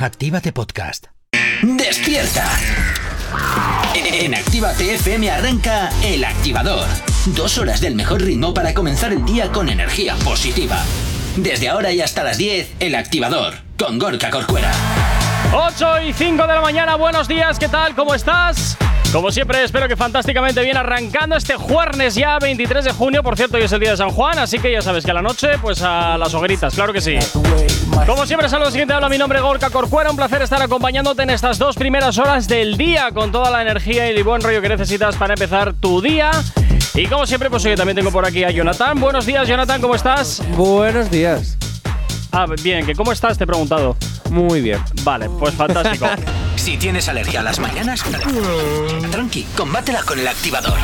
Actívate Podcast. ¡Despierta! En Actívate FM arranca El Activador. Dos horas del mejor ritmo para comenzar el día con energía positiva. Desde ahora y hasta las 10, El Activador, con Gorka Corcuera. 8 y 5 de la mañana, buenos días, ¿qué tal? ¿Cómo estás? Como siempre, espero que fantásticamente bien arrancando este jueves ya 23 de junio. Por cierto, hoy es el día de San Juan, así que ya sabes que a la noche, pues a las hogueritas, claro que sí. Como siempre, saludos siguiente, habla mi nombre Gorka Corcuera. Un placer estar acompañándote en estas dos primeras horas del día con toda la energía y el buen rollo que necesitas para empezar tu día. Y como siempre, pues hoy también tengo por aquí a Jonathan. Buenos días, Jonathan, ¿cómo estás? Buenos días. Ah, bien, que ¿cómo estás? Te he preguntado. Muy bien. Vale, pues fantástico. Si tienes alergia a las mañanas, tranqui, combátela con el activador.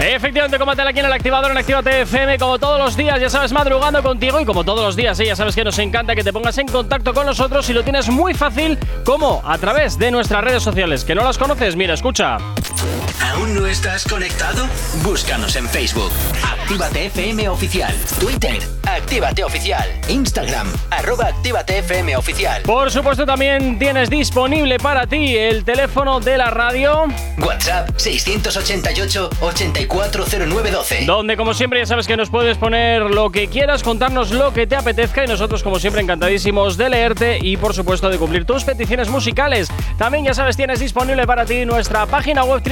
Efectivamente, combátela aquí en el activador en Actívate FM, como todos los días, ya sabes, madrugando contigo y como todos los días, ¿eh? ya sabes que nos encanta que te pongas en contacto con nosotros y lo tienes muy fácil, como a través de nuestras redes sociales. ¿Que no las conoces? Mira, escucha. ¿Aún no estás conectado? Búscanos en Facebook. Actívate FM Oficial. Twitter. Actívate Oficial. Instagram. Arroba Actívate FM Oficial. Por supuesto, también tienes disponible para ti el teléfono de la radio. WhatsApp 688-840912. Donde, como siempre, ya sabes que nos puedes poner lo que quieras, contarnos lo que te apetezca y nosotros, como siempre, encantadísimos de leerte y, por supuesto, de cumplir tus peticiones musicales. También, ya sabes, tienes disponible para ti nuestra página web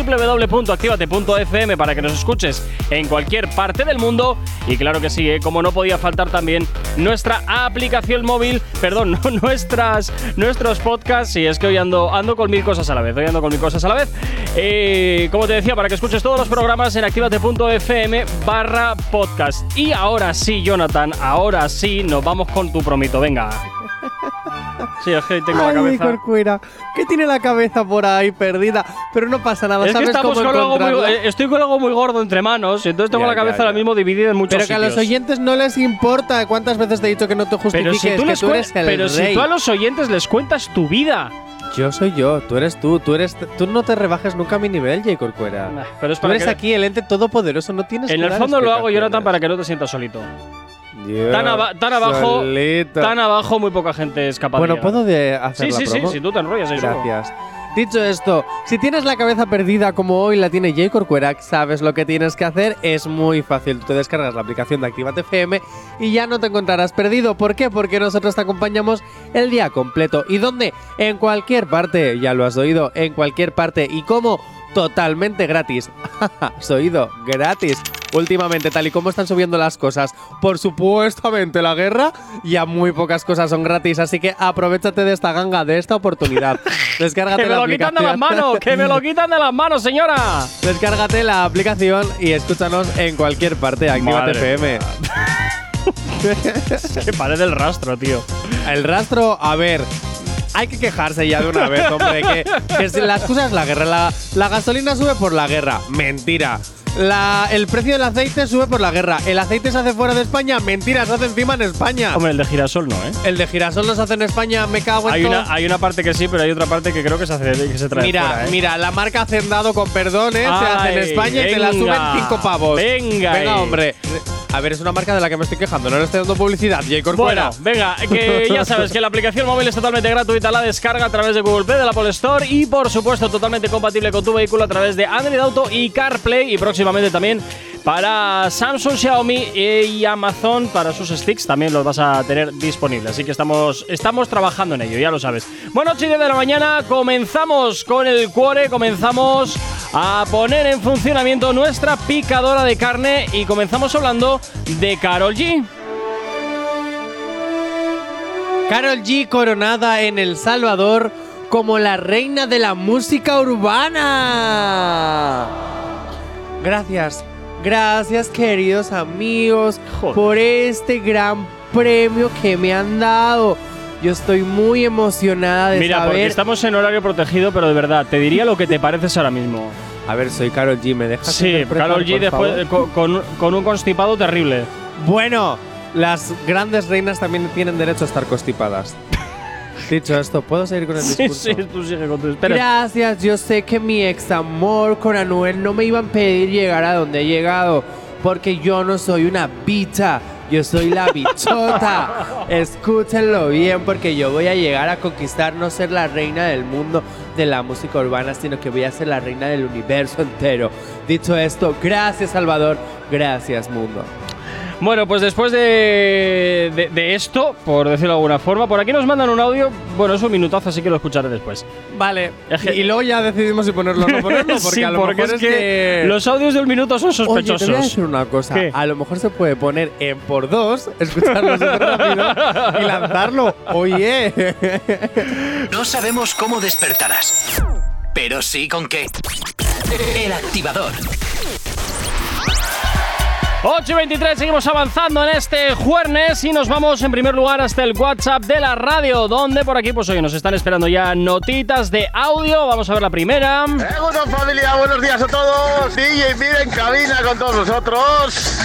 www.activate.fm para que nos escuches en cualquier parte del mundo. Y claro que sí, ¿eh? como no podía faltar también nuestra aplicación móvil, perdón, nuestras, nuestros podcasts. Y es que hoy ando, ando con mil cosas a la vez, hoy ando con mil cosas a la vez. Eh, como te decía, para que escuches todos los programas en activate.fm barra podcast. Y ahora sí, Jonathan, ahora sí, nos vamos con tu promito, venga. Sí, es que tengo la Ay, cabeza. Corcuera, que tiene la cabeza por ahí perdida, pero no pasa nada, Es que ¿sabes estamos cómo con algo muy, eh, estoy con algo muy gordo entre manos, y entonces tengo Ya, la cabeza ya, ahora ya. mismo dividida en muchos Pero que a los sitios. oyentes no les importa cuántas veces te he dicho que no te Pero justifiques, si tú, que tú eres el pero si rey. tú a los oyentes les cuentas tu vida. Yo soy yo, tú eres tú, tú eres tú no te rebajes nunca a mi nivel, J. Corcuera. Nah, Pero es Tú para eres que- aquí el ente todopoderoso, no tienes En que el fondo lo hago, Jonathan, para que no te sientas solito. Tan, aba- tan abajo, solito. tan abajo, muy poca gente es capaz Bueno, de. ¿puedo de hacer Sí, la sí, sí, si tú te enrollas. Gracias. Dicho esto, si tienes la cabeza perdida como hoy la tiene J. Corcuera, sabes lo que tienes que hacer, es muy fácil. Tú te descargas la aplicación de Actívate FM y ya no te encontrarás perdido. ¿Por qué? Porque nosotros te acompañamos el día completo. ¿Y dónde? En cualquier parte, ya lo has oído, en cualquier parte. ¿Y cómo? Totalmente gratis. has oído, gratis. Últimamente, tal y como están subiendo las cosas, por supuestamente la guerra, ya muy pocas cosas son gratis, así que aprovechate de esta ganga, de esta oportunidad. Descárgate ¡Que me la lo quitan de las manos! ¡Que me lo quitan de las manos, señora! Descárgate la aplicación y escúchanos en cualquier parte. Actívate FM. Que parece el rastro, tío. El rastro, a ver. Hay que quejarse ya de una vez, hombre. Que, la excusa es la guerra. La, la gasolina sube por la guerra. Mentira. La- el precio del aceite sube por la guerra. El aceite se hace fuera de España. Mentira, se hace encima en España. Hombre, el de girasol no, ¿eh? El de girasol no se hace en España. Me cago en Hay todo. una, hay una parte que sí, pero hay otra parte que creo que se, hace, que se trae Mira, fuera, ¿eh? mira, la marca Hacendado con perdón, ¿eh? se hace en España y te la suben cinco pavos. venga Venga, hombre. A ver, es una marca de la que me estoy quejando, no le estoy dando publicidad. J. Corcuera. Bueno, venga, que ya sabes que la aplicación móvil es totalmente gratuita, la descarga a través de Google Play, de la Apple Store y por supuesto totalmente compatible con tu vehículo a través de Android Auto y CarPlay y próximamente también para Samsung, Xiaomi y Amazon para sus sticks también los vas a tener disponibles. Así que estamos, estamos trabajando en ello, ya lo sabes. Bueno, 8 y 10 de la mañana comenzamos con el cuore, comenzamos a poner en funcionamiento nuestra picadora de carne y comenzamos hablando de Carol G. Carol G coronada en El Salvador como la reina de la música urbana. Gracias, gracias queridos amigos Joder. por este gran premio que me han dado. Yo estoy muy emocionada de Mira, porque estamos en horario protegido, pero de verdad, te diría lo que te pareces ahora mismo. A ver, soy Carol G, ¿me dejas? Sí, Carol G después eh, con, con- con un constipado terrible. Bueno, las grandes reinas también tienen derecho a estar constipadas. Dicho esto, ¿puedo seguir con el Sí, discurso? sí, tú sigue con tu espera. Gracias, yo sé que mi ex amor con Anuel no me iba a impedir llegar a donde he llegado, porque yo no soy una bicha, Yo soy la bichota. Escúchenlo bien porque yo voy a llegar a conquistar no ser la reina del mundo de la música urbana, sino que voy a ser la reina del universo entero. Dicho esto, gracias Salvador, gracias mundo. Bueno, pues después de, de- de esto, por decirlo de alguna forma, por aquí nos mandan un audio. Bueno, es un minutazo, así que lo escucharé después. Vale, que- y luego ya decidimos si ponerlo o no ponerlo, porque sí, a lo porque mejor es que, los audios de un minuto son Oye, te sospechosos. voy a decir una cosa. ¿Qué? A lo mejor se puede poner en por dos, escucharlo súper rápido y lanzarlo. Oye. No sabemos cómo despertarás, pero sí con qué. El activador. 8 y 23, seguimos avanzando en este jueves y nos vamos en primer lugar hasta el WhatsApp de la radio, donde por aquí pues hoy nos están esperando ya notitas de audio. Vamos a ver la primera. Bueno, familia, buenos días a todos. DJ Mir en cabina con todos nosotros.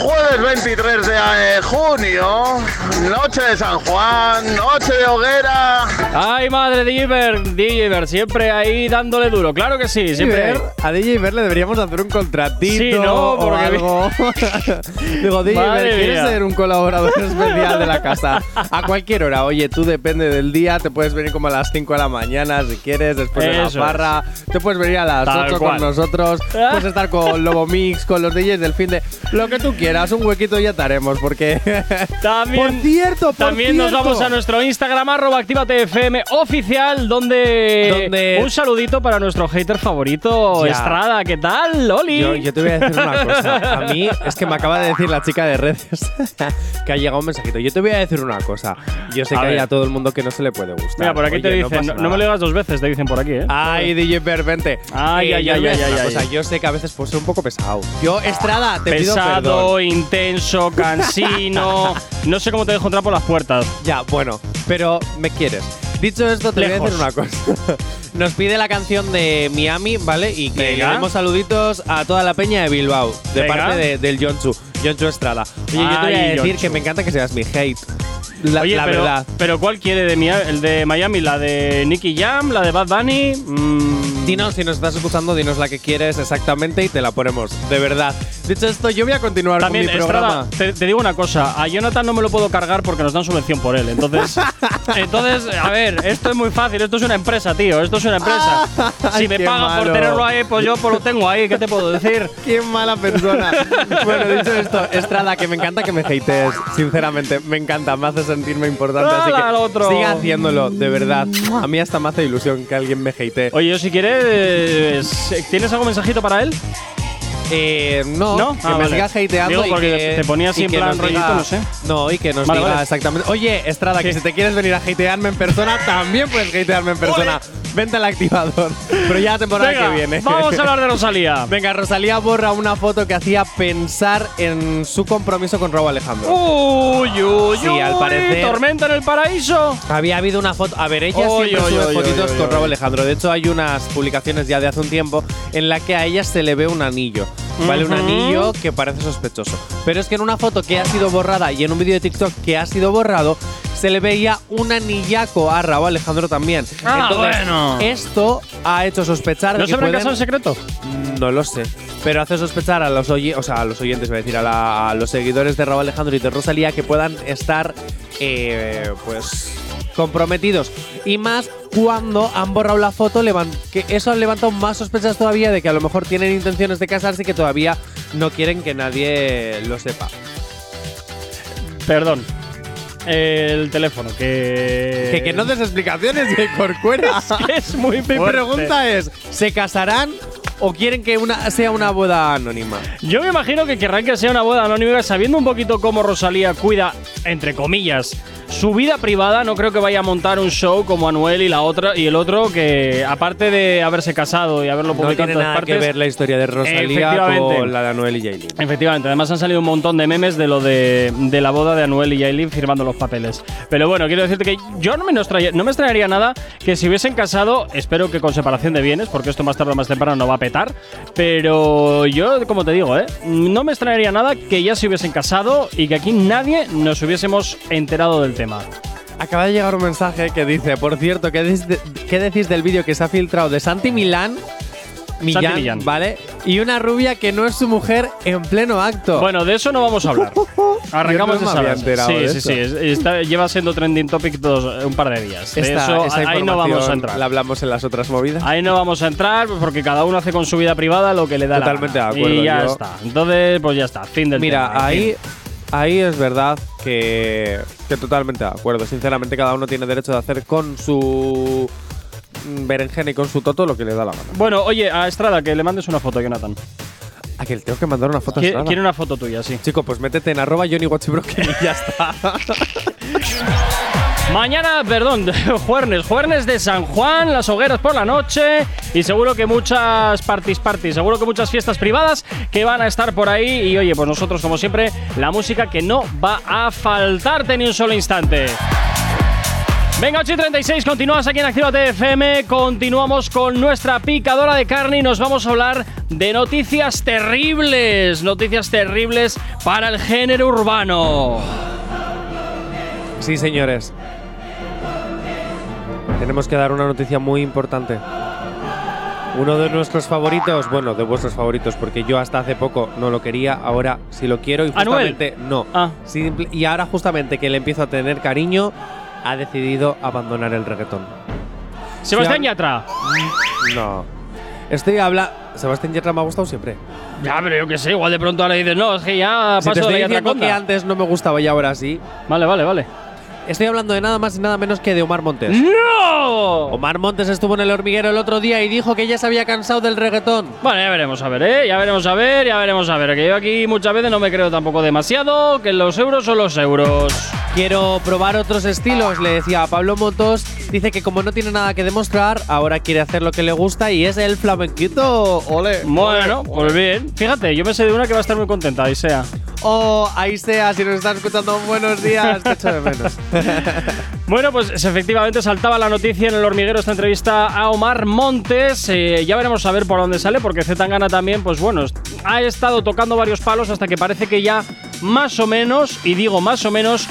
Jueves 23 de eh, junio, noche de San Juan, noche de hoguera. Ay, madre, Diver, Diver, siempre ahí dándole duro. Claro que sí, siempre. Ver, a DJ Ver le deberíamos hacer un contratito Sí, ¿no? o Porque- algo. Digo, DJ Madre Ver, ¿quieres mía. ser un colaborador especial de la casa? A cualquier hora. Oye, tú depende del día, te puedes venir como a las 5 de la mañana si quieres, después de la barra. Te puedes venir a las Tal 8 cual. con nosotros. Puedes estar con Lobo Mix, con los DJs del fin de. Lo que tú quieras, un huequito ya te haremos, porque. También, cierto, por también nos cierto. vamos a nuestro Instagram, arroba ActívateFM oficial, donde, Donde- un saludito para nuestro hater favorito, Ya. Estrada. ¿Qué tal, Loli? Yo, yo te voy a decir una cosa. A mí es que me acaba de decir la chica de redes que ha llegado un mensajito. Yo te voy a decir una cosa. Yo sé A que hay a todo el mundo que no se le puede gustar. Mira, por aquí te dicen, no, no me lo digas dos veces, te dicen por aquí, ¿eh? Ay, DJ Per, vente. Ay, ay, yo ay, ay, ay, ay. cosa. Yo sé que a veces puedo ser un poco pesado. Yo, Estrada, te pido Pesado, perdón. intenso, cansino. no sé cómo te dejo entrar por las puertas. Ya, bueno, pero me quieres. Dicho esto, te voy a decir una cosa. Nos pide la canción de Miami, ¿vale? Y que Venga. le demos saluditos a toda la peña de Bilbao, de Venga. parte de- del Jonchu, Jonchu Estrada. Oye, yo te voy a Ay, decir Jonchu. que me encanta que seas mi hate. La, Oye, la pero, verdad. pero ¿cuál quiere de Mia- el de Miami? ¿La de Nicky Jam? ¿La de Bad Bunny? Mm, Dinos, si nos estás escuchando, dinos la que quieres exactamente y te la ponemos, de verdad. Dicho esto, yo voy a continuar También, con mi programa. Estrada, te, te digo una cosa. A Jonathan no me lo puedo cargar porque nos dan subvención por él. Entonces, entonces, a ver, esto es muy fácil. Esto es una empresa, tío. Esto es una empresa. Ay, si me pagan por malo. tenerlo ahí, pues yo pues lo tengo ahí. ¿Qué te puedo decir? Qué mala persona. bueno, dicho esto, Estrada, que me encanta que me hatees, sinceramente, me encanta, me hace sentirme importante, así que otro. siga haciéndolo, de verdad. A mí hasta me hace ilusión que alguien me hatee. Oye, yo si quieres, ¿tienes algún mensajito para él? Eh, no, ¿No? que Ah, me vale. siga hateando Digo, y porque que, te ponía así y en que plan nos rollito, diga- no sé. No, y que nos Vale, diga vale. exactamente. Oye, Estrada, que si te quieres venir a hatearme en persona, también puedes hatearme en persona. Vente al activador. Pero ya la temporada Venga, que viene. vamos a hablar de Rosalía. Venga, Rosalía borra una foto que hacía pensar en su compromiso con Raúl Alejandro. Uy, uy, Sí, al uy, parecer- ¿Tormenta en el paraíso? Había habido una foto. A ver, ella Oy, siempre oy, sube oy, fotitos oy, con oy, Raúl. Alejandro. De hecho, hay unas publicaciones ya de hace un tiempo en la que a ella se le ve un anillo. ¿Vale? Un anillo que parece sospechoso. Pero es que en una foto que ha sido borrada y en un vídeo de TikTok que ha sido borrado, se le veía un anillaco a Raúl Alejandro también. Ah, Entonces, bueno. esto ha hecho sospechar ¿No se habrá casado en secreto? no lo sé. Pero hace sospechar a los, oye- o sea, a los oyentes, voy a decir, a, la- a los seguidores de Raúl Alejandro y de Rosalía que puedan estar, eh, pues, comprometidos. Y más cuando han borrado la foto, que eso ha levantado más sospechas todavía de que a lo mejor tienen intenciones de casarse y que todavía no quieren que nadie lo sepa. Perdón. El teléfono, que. Que, que no des explicaciones de Corcuera. es muy Mi pregunta es, ¿se casarán o quieren que una, sea una boda anónima? Yo me imagino que querrán que sea una boda anónima, sabiendo un poquito cómo Rosalía cuida, entre comillas, su vida privada. No creo que vaya a montar un show como Anuel y la otra y el otro que, aparte de haberse casado y haberlo No publicado tiene en todas nada partes, que ver la historia de Rosalía con la de Anuel y Yailin. Efectivamente, además han salido un montón de memes de lo de, de la boda de Anuel y Yailin firmando los papeles. Pero bueno, quiero decirte que yo no me, extraña- no me extrañaría nada que si hubiesen casado, espero que con separación de bienes, porque esto más tarde o más temprano no va a petar. Pero yo, como te digo, ¿eh? no me extrañaría nada que ya se hubiesen casado y que aquí nadie nos hubiésemos enterado del tema. Acaba de llegar un mensaje que dice, por cierto, ¿qué, de- qué decís del vídeo que se ha filtrado de Santi Milán Millán, Millán. ¿vale? Y una rubia que no es su mujer en pleno acto. Bueno, de eso no vamos a hablar. Arrancamos no esa Sí, sí, sí. es- está- lleva siendo trending topic dos, un par de días. De Esta- eso, esa ahí no vamos a entrar. La hablamos en las otras movidas. Ahí no vamos a entrar porque cada uno hace con su vida privada lo que le da Totalmente la gana. de acuerdo, Y ya yo- está. Entonces, pues ya está. Fin del Mira, tema. ahí, ahí es verdad que, que totalmente de acuerdo. Sinceramente, cada uno tiene derecho de hacer con su berenjena y con su toto lo que le da la gana. Bueno, oye, a Estrada, que le mandes una foto, Jonathan. A que le tengo que mandar una foto a Estrada. Quiere una foto tuya, sí. Chico, pues métete en arroba Johnny y ya está. Mañana, perdón, jueves, jueves de San Juan, las hogueras por la noche y seguro que muchas parties, parties, seguro que muchas fiestas privadas que van a estar por ahí y oye, pues nosotros como siempre, la música que no va a faltarte ni un solo instante. Venga, 8 y 36, continúas aquí en Activa FM, continuamos con nuestra picadora de carne y nos vamos a hablar de noticias terribles, noticias terribles para el género urbano. sí, señores. Tenemos que dar una noticia muy importante. Uno de nuestros favoritos, bueno, de vuestros favoritos, porque yo hasta hace poco no lo quería, ahora sí lo quiero y ¿Anuel? justamente no. Ah. Simple- y ahora justamente que le empiezo a tener cariño, ha decidido abandonar el reggaetón. Sebastián Yatra. No. Estoy habla. Sebastián Yatra me ha gustado siempre. Ya, pero yo qué sé, igual de pronto ahora dices, no, es que ya Si te paso estoy de la diciendo que antes no me gustaba y ahora sí. Vale, vale, vale. Estoy hablando de nada más y nada menos que de Omar Montes. ¡No! Omar Montes estuvo en el hormiguero el otro día y dijo que ya se había cansado del reggaetón. Bueno, ya veremos a ver, ¿eh? Ya veremos a ver, ya veremos a ver. Que yo aquí muchas veces no me creo tampoco demasiado, que los euros son los euros. Quiero probar otros estilos, le decía a Pablo Motos. Dice que como no tiene nada que demostrar, ahora quiere hacer lo que le gusta y es el flamenquito. Ole. Bueno, pues bien. Fíjate, yo me sé de una que va a estar muy contenta, ahí sea. Oh, ahí sea, si nos están escuchando, buenos días. Te echo de menos. Bueno, pues efectivamente saltaba la noticia en el hormiguero esta entrevista a Omar Montes. Eh, ya veremos a ver por dónde sale, porque Zetangana también, pues bueno, ha estado tocando varios palos hasta que parece que ya más o menos, y digo más o menos,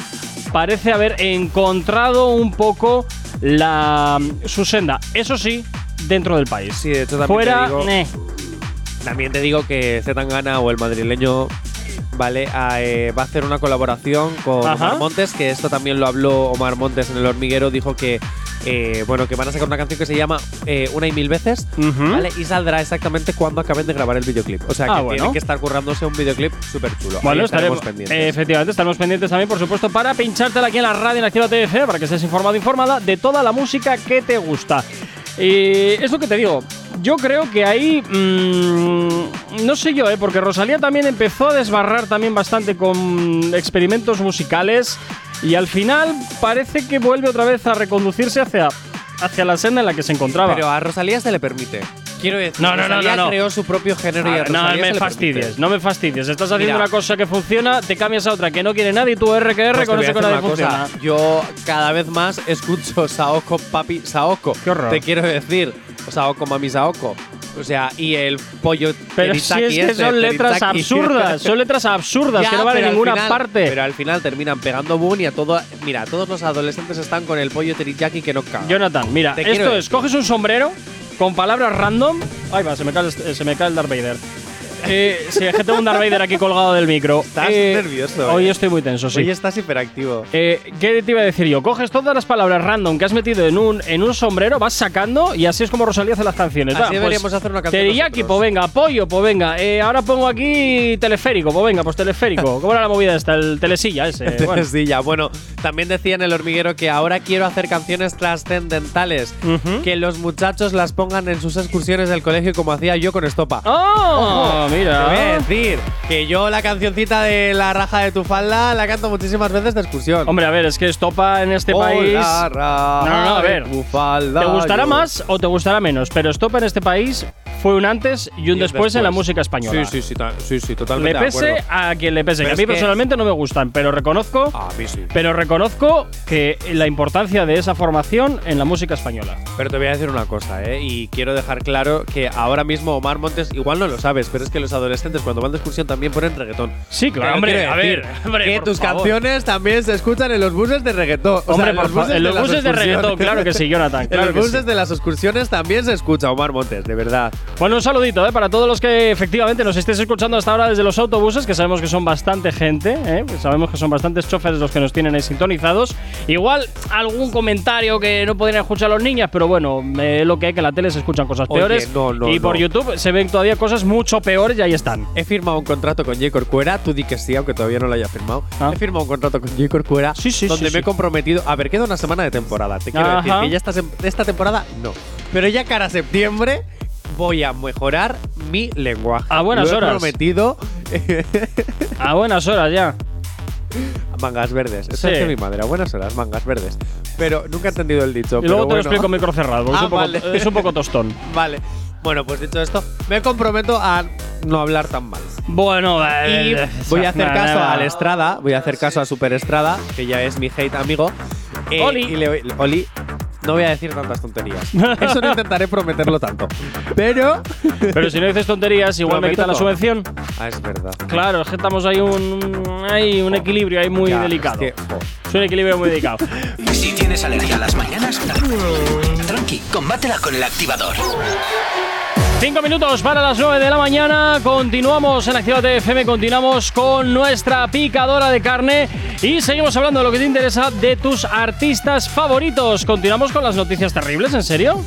parece haber encontrado un poco la su senda. Eso sí, dentro del país. Sí, de hecho también Fuera, te digo, eh. También te digo que Zetangana o el madrileño vale a, eh, va a hacer una colaboración con Ajá. Omar Montes, que esto también lo habló Omar Montes en el hormiguero, dijo que eh, bueno que van a sacar una canción que se llama eh, Una y mil veces. Y saldrá exactamente cuando acaben de grabar el videoclip. O sea que Ah, bueno. tienen que estar currándose un videoclip súper chulo. Bueno, Ahí estaremos, estaremos pendientes. eh, efectivamente, estaremos pendientes también, por supuesto, para pinchártela aquí en la radio en Activa TF, para que estés informado informada de toda la música que te gusta. Y es lo que te digo. Yo creo que ahí. mm, no sé yo, ¿eh? porque Rosalía también empezó a desbarrar también bastante con experimentos musicales. Y al final parece que vuelve otra vez a reconducirse hacia, hacia la senda en la que se encontraba. Pero a Rosalía se le permite. Quiero decir, No, no, no, no, no. creó su propio género y Ah, no Rosalía se me fastidies, no me fastidies. Estás haciendo Mira. una cosa que funciona, te cambias a otra que no quiere nadie y tú R que R Pues con eso que nadie cosa. Yo cada vez más escucho Saoko Papi Saoko. Qué horror. Te quiero decir, Saoko Mami Saoko. O sea, y el pollo Pero si es que este, son letras absurdas, son letras absurdas Ya, que no van a ninguna final- parte. Pero al final terminan pegando boom y a todo. Mira, todos los adolescentes están con el pollo teriyaki que no caga. Jonathan, mira, Te esto es, decir. coges un sombrero con palabras random. Ay, va, se me cae, se me cae el Darth Vader. Eh, sí, es que tengo un Darth Vader aquí colgado del micro. Estás Eh, nervioso, Hoy eh. estoy muy tenso, sí. Hoy estás hiperactivo. Eh, ¿Qué te iba a decir yo? Coges todas las palabras random que has metido en un, en un sombrero, vas sacando y así es como Rosalía hace las canciones. Así Va, pues, deberíamos hacer una canción Teriyaki, pues venga, pollo, pues venga. Eh, ahora pongo aquí teleférico, pues venga, pues teleférico. ¿Cómo era la movida esta? El telesilla ese. Bueno. Sí, ya. Bueno, también decía en el hormiguero que ahora quiero hacer canciones trascendentales. Que los muchachos las pongan en sus excursiones del colegio como hacía yo con Estopa. ¡Oh! Mira. voy a decir que yo la cancioncita de la raja de tu falda la canto muchísimas veces de excursión. Hombre, a ver, es que Estopa en este Oh, país. la raja No, no, no, a de ver. tu falda, Te gustará yo- más o te gustará menos, pero Estopa en este país fue un antes y un Y después, en la música española. Sí, sí, sí, sí, sí, Le totalmente. de pese acuerdo. a quien le pese. Pero que a mí personalmente no me gustan, pero reconozco. A mí sí. Pero reconozco que la importancia de esa formación en la música española. Pero te voy a decir una cosa, ¿eh? Y quiero dejar claro que ahora mismo Omar Montes, igual no lo sabes, pero es que los adolescentes cuando van de excursión también ponen reggaetón. Sí, claro, Pero hombre, a ver, hombre, que tus favor. canciones también se escuchan en los buses de reggaetón. O Hombre, sea, en los buses en de los las buses de reggaetón, claro que sí, Jonathan, claro en los buses sí. de las excursiones también se escucha Omar Montes, de verdad. Bueno, un saludito ¿eh? para todos los que efectivamente nos estéis escuchando hasta ahora desde los autobuses, que sabemos que son bastante gente, ¿eh? sabemos que son bastantes choferes los que nos tienen ahí sintonizados. Igual algún comentario que no podrían escuchar los niños, pero bueno, eh, lo que hay que en la tele se escuchan cosas Oye, peores. no, no, y por no. YouTube se ven todavía cosas mucho peores y ahí están. He firmado un contrato con J. Corcuera, tú di que sí, aunque todavía no lo haya firmado. Ah. He firmado un contrato con J. Corcuera Sí, sí, donde sí, me he comprometido. A ver, queda una semana de temporada. Te quiero decir Ajá. que ya esta, esta temporada no. Pero ya cara a septiembre voy a mejorar mi lenguaje. A buenas Lo he horas. prometido A buenas horas ya. mangas verdes. Eso Sí. dice mi madre, a buenas horas, mangas verdes. Pero nunca he entendido el dicho. Y luego te lo bueno. explico micro cerrado, porque Ah, es, un poco, vale. es un poco tostón. Vale. Bueno, pues dicho esto, me comprometo a no hablar tan mal. Bueno, Y eh, voy a hacer nada, caso al Estrada, voy a hacer caso a Super Estrada, que ya es mi hate amigo. Eh, Oli. Y le, Oli, no voy a decir tantas tonterías. Eso no intentaré prometerlo tanto. Pero. Pero si no dices tonterías, igual me quitan la subvención. Ah, es verdad. Claro, es que estamos ahí un, hay un equilibrio ahí muy Ya, delicado. es que, jo. Es un equilibrio muy delicado. Si tienes alergia a las mañanas, tranqui, combátela con el activador. Cinco minutos para las 9 de la mañana. Continuamos en Actívate FM, continuamos con nuestra picadora de carne y seguimos hablando de lo que te interesa de tus artistas favoritos. Continuamos con las noticias terribles, ¿en serio?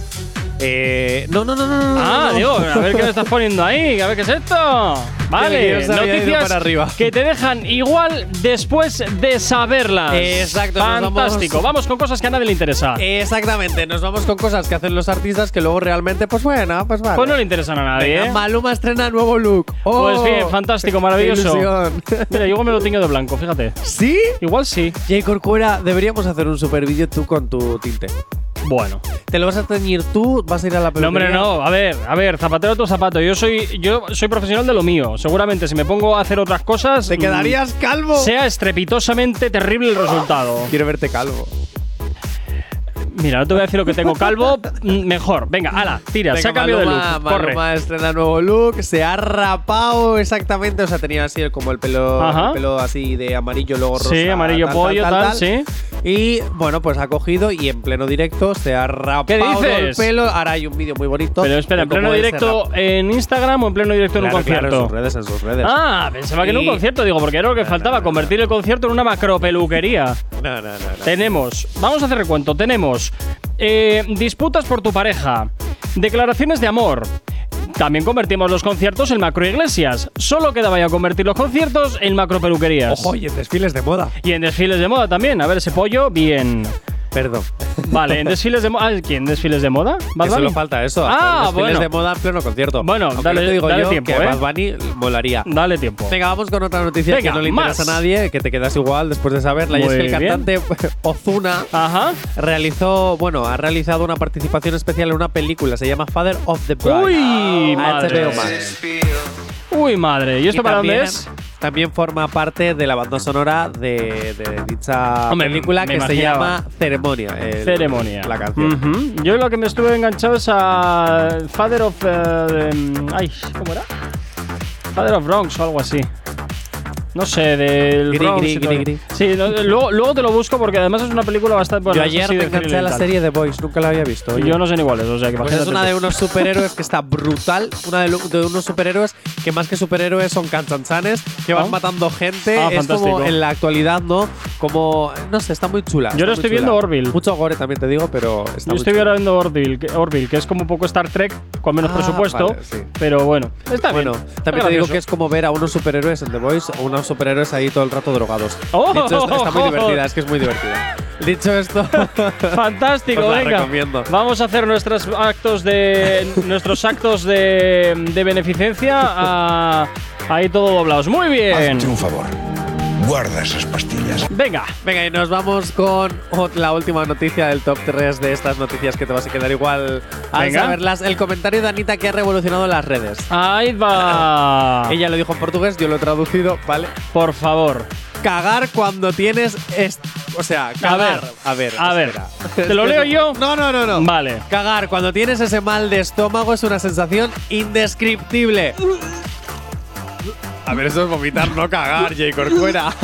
Eh, no, no, no, no, no. Ah, no. digo, a ver qué me estás poniendo ahí, a ver qué es esto. Vale, noticias para arriba. que te dejan igual después de saberlas. Exacto, nos vamos- Fantástico. Vamos con cosas que a nadie le interesa. Exactamente, nos vamos con cosas que hacen los artistas que luego realmente, pues bueno, pues vale. Pues no le interesan a nadie, Venga, ¿eh? Maluma estrena nuevo look. Oh, Pues bien, fantástico, maravilloso. Mira, yo me lo tiño de blanco, fíjate. ¿Sí? Igual sí. Jay Corcuera, deberíamos hacer un super vídeo tú con tu tinte. Bueno. ¿Te lo vas a teñir tú? ¿Vas a ir a la peluquería? No, hombre, no. A ver, a ver, zapatero a tu zapato. Yo soy, yo soy profesional de lo mío. Seguramente si me pongo a hacer otras cosas. ¿Te mm, quedarías calvo? Sea estrepitosamente terrible el resultado. Quiero verte calvo. Mira, no te voy a decir lo que tengo calvo. mm, Mejor. Venga, ala, tira, se ha Venga, cambiado de Maluma, look. Corre. Maluma estrena nuevo look, se ha rapado exactamente, o sea, tenía así como el pelo, el pelo así de amarillo, luego rosa. Sí, amarillo pollo, tal, sí. Y bueno, pues ha cogido y en pleno directo se ha rapado el dices? pelo. Ahora hay un vídeo muy bonito. Pero espera, ¿en de pleno directo en Instagram o en pleno directo en un claro, concierto? en sus redes, en sus redes. Ah, pensaba que en un concierto, digo, porque era lo que faltaba, convertir el concierto en una macropeluquería. No, no, no, no. Tenemos, vamos a hacer recuento, tenemos eh, disputas por tu pareja, declaraciones de amor. También convertimos los conciertos en macroiglesias. Solo quedaba ya convertir los conciertos en macropeluquerías. Ojo, y en desfiles de moda. Y en desfiles de moda también. A ver, ese pollo, bien. Perdón. Vale, en desfiles de moda. ¿Quién? ¿Desfiles de moda? ¿Bad Que solo falta eso. Ah, desfiles bueno. de moda en pleno concierto. Bueno, Aunque dale- te digo dale yo tiempo, que ¿eh? Bad Bunny molaría. Dale tiempo. Venga, vamos con otra noticia Venga, que no le interesa más. a nadie, que te quedas igual después de saberla. y es Muy que el bien. cantante Ozuna Ajá. realizó, bueno, ha realizado una participación especial en una película. Se llama Father of the Bride. Uy. HBO Max. Uy, madre. ¿Y esto Y para también, dónde es? También forma parte de la banda sonora de, de dicha Hombre, película que se llama Ceremonia. el- Ceremonia. La canción. Yo lo que me estuve enganchado es a Father of. eh, em, ay, ¿cómo era? Father of Bronx o algo así. No sé, del Gri, Bronx gri, y todo. gri, gri. Sí, no, luego, luego te lo busco porque además es una película bastante. Bueno, Yo ayer me de enganché a la serie The Boys, nunca la había visto. oye. Yo no sé ni cuál es, o sea que Pues es una de unos superhéroes que está brutal. Una de, de unos superhéroes que más que superhéroes son canchanchanes que van Ah. matando gente. Ah, es como fantástico. en la actualidad, ¿no? Como. No sé, está muy chula. Yo está lo estoy viendo Orville. Mucho gore también te digo, pero está Yo estoy chula. viendo Orville que, Orville, que es como un poco Star Trek, con menos Ah, presupuesto. vale, sí. Pero bueno, está Bueno, bien. también te digo que es como ver a unos superhéroes en The Voice o unos superhéroes ahí todo el rato drogados. ¡Oh! Dicho esto, está muy divertida, es que es muy divertida. Dicho esto, Fantástico, Os la venga. recomiendo. Vamos a hacer nuestros actos de nuestros actos de, de beneficencia a- ahí todo doblados. Muy bien. Hazte un favor. Guarda esas pastillas. Venga. venga, y nos vamos con la última noticia del top 3 de estas noticias que te vas a quedar igual al Venga. saberlas. El comentario de Anita que ha revolucionado las redes. Ahí va. Ella lo dijo en portugués, yo lo he traducido, ¿vale? Por favor. Cagar cuando tienes. o sea, cagar. A ver, A ver. espera. ¿Te lo leo yo? No, no, no, no. Vale. Cagar cuando tienes ese mal de estómago es una sensación indescriptible. A ver, eso es vomitar, no cagar, J. Corcuera.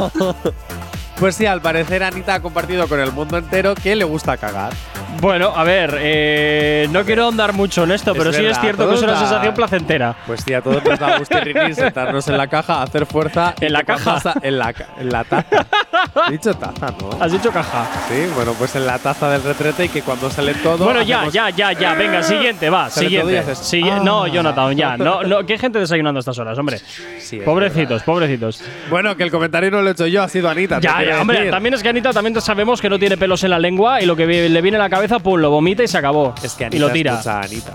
Pues sí, al parecer Anita ha compartido con el mundo entero que le gusta cagar. Bueno, a ver, eh, no quiero andar mucho en esto, Es pero sí es cierto que es una sensación placentera. Pues sí, a todos nos da gusto sentarnos en la caja, hacer fuerza. ¿En la caja? En la, ca- en la taza. He dicho taza, ¿no? Has dicho caja. Sí, bueno, pues en la taza del retrete y que cuando sale todo. Bueno, ya, ya, ya, ya. Venga, siguiente, va, siguiente. haces, ah. No, Jonathan, ya. No, no, ¿Qué gente desayunando a estas horas, hombre? Sí, Pobrecitos, pobrecitos. Bueno, que el comentario no lo he hecho yo, ha sido Anita. Ya, ya, hombre, decir. también es que Anita también sabemos que no tiene pelos en la lengua y lo que le viene a la cabeza, pum, lo vomita y se acabó. Es que Anita y lo tira. Anita.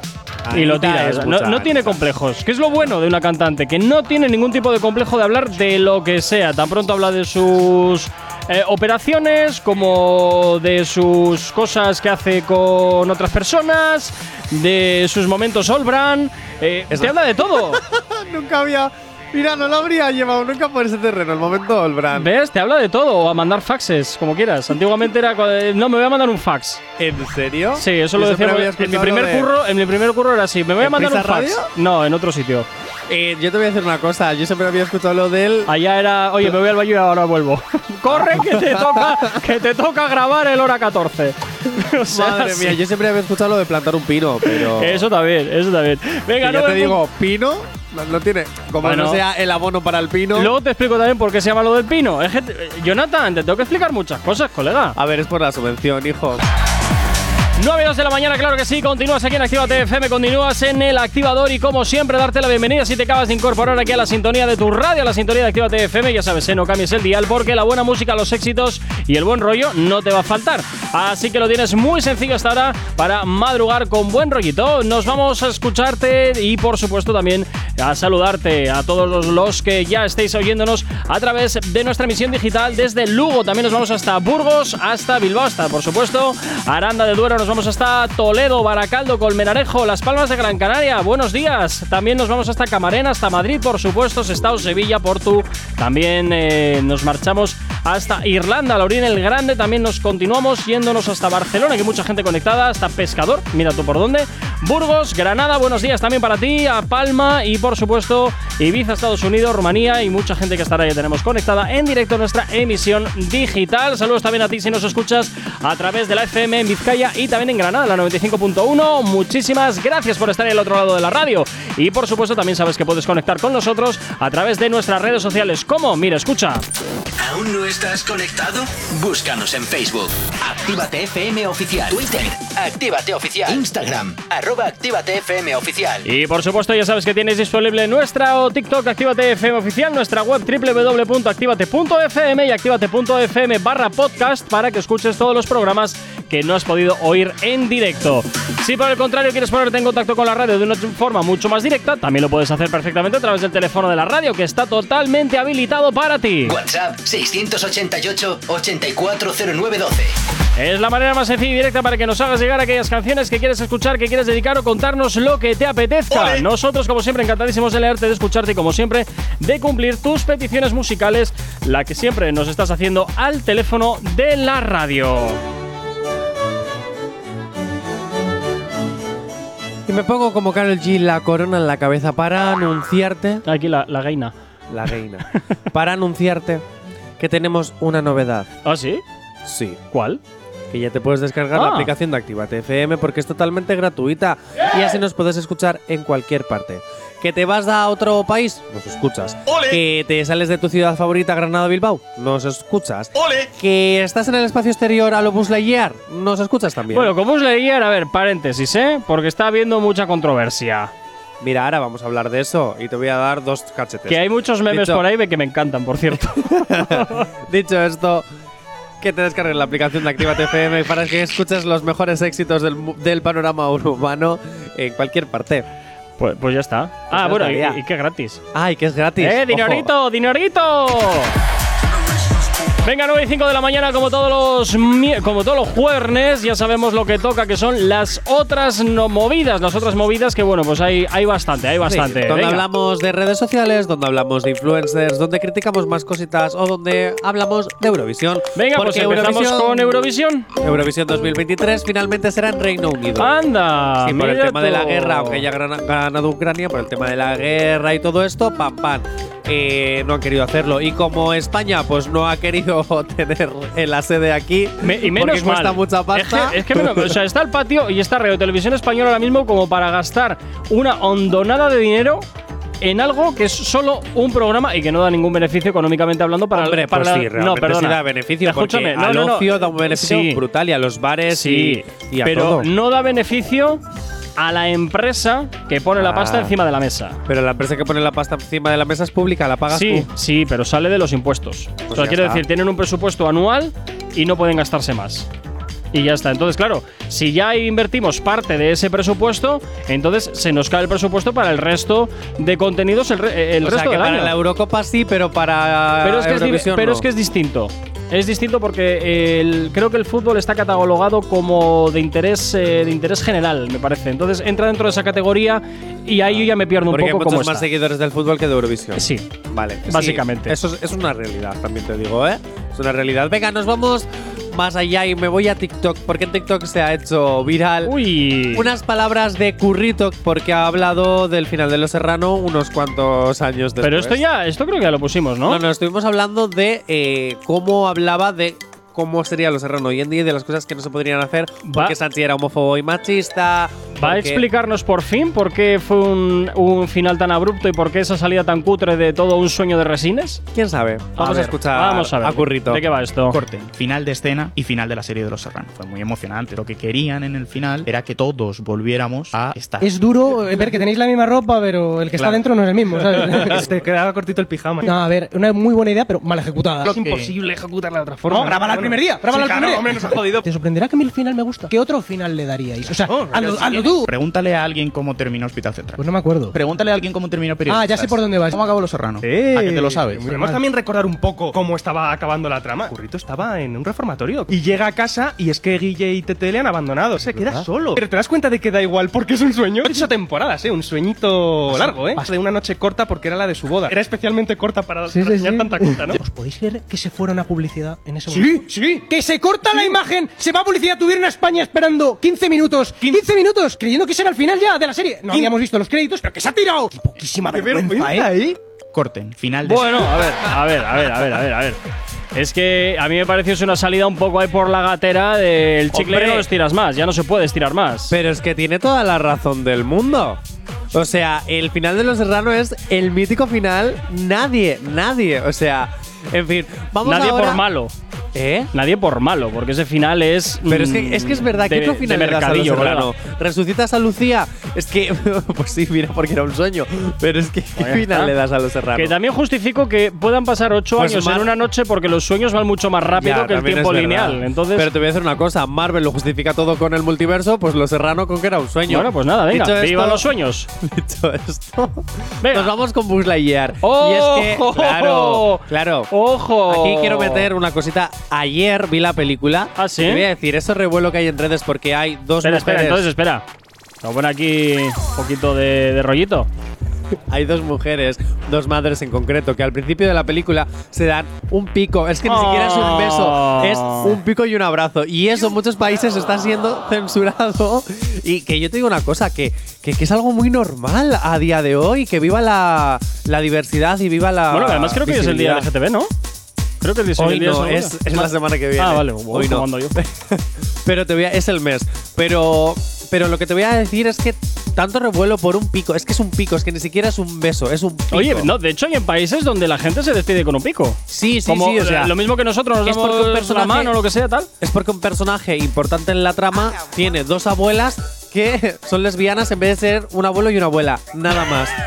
y lo tira. no, no tiene complejos. Que es lo bueno de una cantante, que no tiene ningún tipo de complejo de hablar de lo que sea. Tan pronto habla de sus eh, operaciones como de sus cosas que hace con otras personas, de sus momentos Olbran. Eh, te habla de todo. Nunca había. Mira, no lo habría llevado nunca por ese terreno. El momento Olbran. ¿Ves? Te habla de todo. O a mandar faxes, como quieras. Antiguamente era. eh, No, me voy a mandar un fax. ¿En serio? Sí, eso Yo lo había En mi primer de- curro, en mi primer curro era así. Me voy a ¿En mandar un fax. Radio? No, en otro sitio. Eh, yo te voy a decir una cosa. Yo siempre había escuchado lo del. Allá era, oye, me voy al baño y ahora vuelvo. Corre que te toca, que te toca grabar el hora 14. O sea, Madre mía, yo siempre había escuchado lo de plantar un pino, pero. Eso también, eso también. Venga, no te digo, pino no, no tiene. Como Bueno. no sea el abono para el pino. Luego te explico también por qué se llama lo del pino. Es que, eh, Jonathan, te tengo que explicar muchas cosas, colega. A ver, es por la subvención, hijo. 9 y 2 de la mañana, claro que sí. Continúas aquí en Actívate FM, continúas en el activador y como siempre, darte la bienvenida si te acabas de incorporar aquí a la sintonía de tu radio, a la sintonía de Actívate FM. Ya sabes, eh, no cambies el dial porque la buena música, los éxitos y el buen rollo no te va a faltar. Así que lo tienes muy sencillo hasta ahora para madrugar con buen rollito. Nos vamos a escucharte y, por supuesto, también a saludarte a todos los que ya estéis oyéndonos a través de nuestra emisión digital desde Lugo. También nos vamos hasta Burgos, hasta Bilbao, hasta, por supuesto, Aranda de Duero. Nos vamos hasta Toledo, Baracaldo, Colmenarejo, Las Palmas de Gran Canaria. Buenos días. También nos vamos hasta Camarena, hasta Madrid, por supuesto, Sestao, Sevilla, Portu. También eh, nos marchamos hasta Irlanda, Laurín el Grande. También nos continuamos yéndonos hasta Barcelona, que mucha gente conectada, hasta Pescador. Mira tú por dónde. Burgos, Granada, buenos días también para ti, a Palma y por supuesto Ibiza, Estados Unidos, Rumanía y mucha gente que estará ya tenemos conectada en directo en nuestra emisión digital. Saludos también a ti si nos escuchas a través de la FM en Vizcaya y también en Granada, la 95.1. Muchísimas gracias por estar al otro lado de la radio. Y por supuesto también sabes que puedes conectar con nosotros a través de nuestras redes sociales como, mira, escucha. ¿Aún no estás conectado? Búscanos en Facebook. Actívate FM Oficial. Twitter. Actívate Oficial. Instagram. Actívate FM Oficial. Y por supuesto ya sabes que tienes disponible nuestra o TikTok Actívate FM oficial, nuestra web www.activate.fm y activate.fm barra podcast para que escuches todos los programas que no has podido oír en directo. Si por el contrario quieres ponerte en contacto con la radio de una forma mucho más directa, también lo puedes hacer perfectamente a través del teléfono de la radio que está totalmente habilitado para ti. WhatsApp 688 840912. Es la manera más sencilla y directa para que nos hagas llegar aquellas canciones que quieres escuchar, que quieres dedicar o contarnos lo que te apetezca. Nosotros, como siempre, encantadísimos de leerte, de escucharte y, como siempre, de cumplir tus peticiones musicales, la que siempre nos estás haciendo al teléfono de la radio. Y me pongo como Carol G la corona en la cabeza para anunciarte. Aquí la, la gaina. La reina. para anunciarte que tenemos una novedad. ¿Ah, sí? Sí. ¿Cuál? Que ya te puedes descargar Ah. la aplicación de Actívate FM porque es totalmente gratuita y así nos puedes escuchar en cualquier parte. ¿Que te vas a otro país? Nos escuchas. ¿Que te sales de tu ciudad favorita, Granada Bilbao? Nos escuchas. ¿Que estás en el espacio exterior a lo Buzz Lightyear? Nos escuchas también. Bueno, como os leía, a ver, paréntesis, ¿eh? Porque está habiendo mucha controversia. Mira, ahora vamos a hablar de eso y te voy a dar dos cachetes. Que hay muchos memes Dicho- por ahí que me encantan, por cierto. Dicho esto, que te descargues la aplicación de Actívate FM para que escuches los mejores éxitos del, del panorama urbano en cualquier parte. pues, pues ya está. ah, ya bueno, y, y qué gratis. ¡Ay, que es gratis! ¡Eh, Ojo. dinerito, dinerito! Venga, 9 y 5 de la mañana, como todos los como todos los jueves, ya sabemos lo que toca, que son las otras no movidas. Las otras movidas que, bueno, pues hay, hay bastante, hay Sí, bastante. donde Venga. hablamos de redes sociales, donde hablamos de influencers, donde criticamos más cositas o donde hablamos de Eurovisión. Venga, pues empezamos con Eurovisión. Eurovisión 2023 finalmente será en Reino Unido. Anda, Sí, por el tema de la guerra, aunque ya ha ganado Ucrania, por el tema de la guerra y todo esto, pam, pam. Eh, no han querido hacerlo. Y como España pues no ha querido querido tener en la sede aquí. Me- y menos porque cuesta mal. mucha pasta. Es que, es que menos- o sea, está el patio y está Radio Televisión Española ahora mismo como para gastar una hondonada de dinero en algo que es solo un programa y que no da ningún beneficio económicamente hablando para, Hombre, para pues la- sí, no, perdona. sí da beneficio. Escúchame, porque no, al no. ocio da un beneficio Sí. brutal y a los bares Sí, y, y a pero todo. no da beneficio a la empresa que pone la Ah. pasta encima de la mesa. Pero la empresa que pone la pasta encima de la mesa es pública, la pagas Sí, tú. sí, pero sale de los impuestos. o sea, Pues ya quiero está. decir, tienen un presupuesto anual y no pueden gastarse más. Y ya está. Entonces, claro, si ya invertimos parte de ese presupuesto, entonces se nos cae el presupuesto para el resto de contenidos el, re- el o resto sea, que del para año. la Eurocopa sí, pero para pero es, que es, pero no. es que es distinto. Es distinto porque el- creo que el fútbol está catalogado como de interés eh, de interés general, me parece. Entonces entra dentro de esa categoría y ahí yo ya me pierdo un Porque hay poco muchos más está. seguidores del fútbol que de Eurovisión. Sí. Vale. sí, Básicamente. eso es, es una realidad, también te digo, ¿eh? Es una realidad. Venga, nos vamos más allá y me voy a TikTok, porque en TikTok se ha hecho viral. Uy. Unas palabras de Currito porque ha hablado del final de Los Serrano unos cuantos años después. Pero esto ya, esto creo que ya lo pusimos, ¿no? No, no, estuvimos hablando de eh, cómo hablaba de cómo sería Los Serrano hoy en día y de las cosas que no se podrían hacer porque Sanchi era homófobo y machista. ¿Va a explicarnos por fin por qué fue un, un final tan abrupto y por qué esa salida tan cutre de todo un sueño de resines? ¿Quién sabe? Vamos a, ver, escuchar vamos a, ver. Currito. ¿De qué va esto? Corte, final de escena y final de la serie de Los Serrano. Fue muy emocionante. Lo que querían en el final era que todos volviéramos a estar. Es duro eh, ver que tenéis la misma ropa, pero el que está dentro no es el mismo, ¿sabes? Te quedaba cortito el pijama. no, a ver, una muy buena idea, pero mal ejecutada. Es imposible ejecutarla de otra forma. No, primer día, Sí, el primer día. hombre, nos ha jodido. Te sorprenderá que a mí el final me gusta. ¿Qué otro final le daríais? O sea, Oh, hazlo, ya hazlo tú. Pregúntale a alguien cómo terminó Hospital Central. Pues no me acuerdo. Pregúntale a alguien cómo terminó Periodistas. Ah, ya sé por dónde vas. ¿Cómo acabó Los Serrano? Eh, ¿A que te lo sabes? Podemos también recordar un poco cómo estaba acabando la trama. Currito estaba en un reformatorio y llega a casa y es que Guille y Tete le han abandonado. Se queda solo. Pero te das cuenta de que da igual porque es un sueño. Ocho temporadas, ¿eh? Un sueñito largo, ¿eh? De una noche corta porque era la de su boda. Era especialmente corta para Sí, sí, reseñar sí. tanta cosa, ¿no? ¿Os podéis creer que se fueron a publicidad en ese Sí, momento? Sí. ¡Que se corta la imagen! ¡Se va a publicidad! Tuvieron a España esperando 15 minutos. 15 minutos, creyendo que ese era el final ya de la serie. No habíamos visto los créditos, pero que se ha tirado. ¡Qué poquísima vergüenza, eh! ¿eh? Corten, final de Bueno, a ver, a ver, a ver, a ver, a ver, a ver. Es que a mí me pareció una salida un poco ahí por la gatera del chicle Hombre. no lo estiras más, ya no se puede estirar más. Pero es que tiene toda la razón del mundo. O sea, el final de Los Serrano es el mítico final. Nadie, nadie. O sea, en fin, vamos Nadie ahora- por malo. ¿Eh? Nadie por malo, porque ese final es. Pero es que, mm, es que es verdad, de- ¿qué otro final de le das a Los mercadillo, Serrano? colega. ¿Resucitas a Lucía? Es que, pues sí, mira, porque era un sueño. Pero es que, ¿qué ya final está. le das a Los Serrano? Que también justifico que puedan pasar ocho Pues años en una noche porque los sueños van mucho más rápido Ya, que el tiempo lineal. Entonces, Pero te voy a decir una cosa: Marvel lo justifica todo con el multiverso, pues Los Serrano con que era un sueño. bueno, pues nada, venga, Dicho viva esto- los sueños. Dicho esto, Venga. nos vamos con Buzz Lightyear. ¡Oh! Y es que, claro, claro. ¡Ojo! Aquí quiero meter una cosita. Ayer vi la película. ¿Ah, sí? Te voy a decir, ese revuelo que hay en redes porque hay dos Espera, espera, entonces espera. Vamos a poner aquí un poquito de, de rollito. Hay dos mujeres, dos madres en concreto, que al principio de la película se dan un pico. Es que ni siquiera es un beso, Oh. es un pico y un abrazo. Y eso en muchos países está siendo censurado. Y que yo te digo una cosa, que, que, que es algo muy normal a día de hoy, que viva la, la diversidad y viva la. bueno, que además creo que hoy es el día. LGTB, ¿no? Creo que el día Hoy el día no, de es, es la semana que viene. Ah, vale, hoy no. yo. Pero te voy a, es el mes. Pero, pero lo que te voy a decir es que tanto revuelo por un pico. Es que es un pico, es que ni siquiera es un beso, es un pico. Oye, no, de hecho hay en países donde la gente se despide con un pico. Sí, sí, Como sí. O sea, lo mismo que nosotros nos porque un damos la personaje- mano o lo que sea, tal. es porque un personaje importante en la trama tiene dos abuelas que son lesbianas en vez de ser un abuelo y una abuela. Nada más.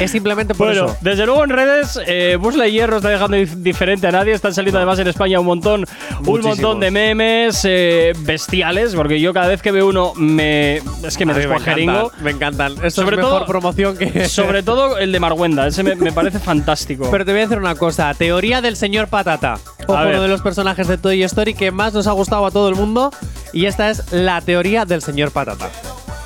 Es simplemente por Bueno, eso. desde luego en redes, eh, Buzz Lightyear no está dejando dif- diferente a nadie. Están saliendo además en España un montón, un montón de memes eh, bestiales, porque yo cada vez que veo uno me es que me descuajeringo. encantan, me encantan. Esto Sobre es mejor todo- promoción que. Sobre todo el de Marwenda, ese me, me parece fantástico. Pero te voy a decir una cosa, teoría del señor Patata. Ojo, uno de los personajes de Toy Story que más nos ha gustado a todo el mundo. Y esta es la teoría del señor Patata.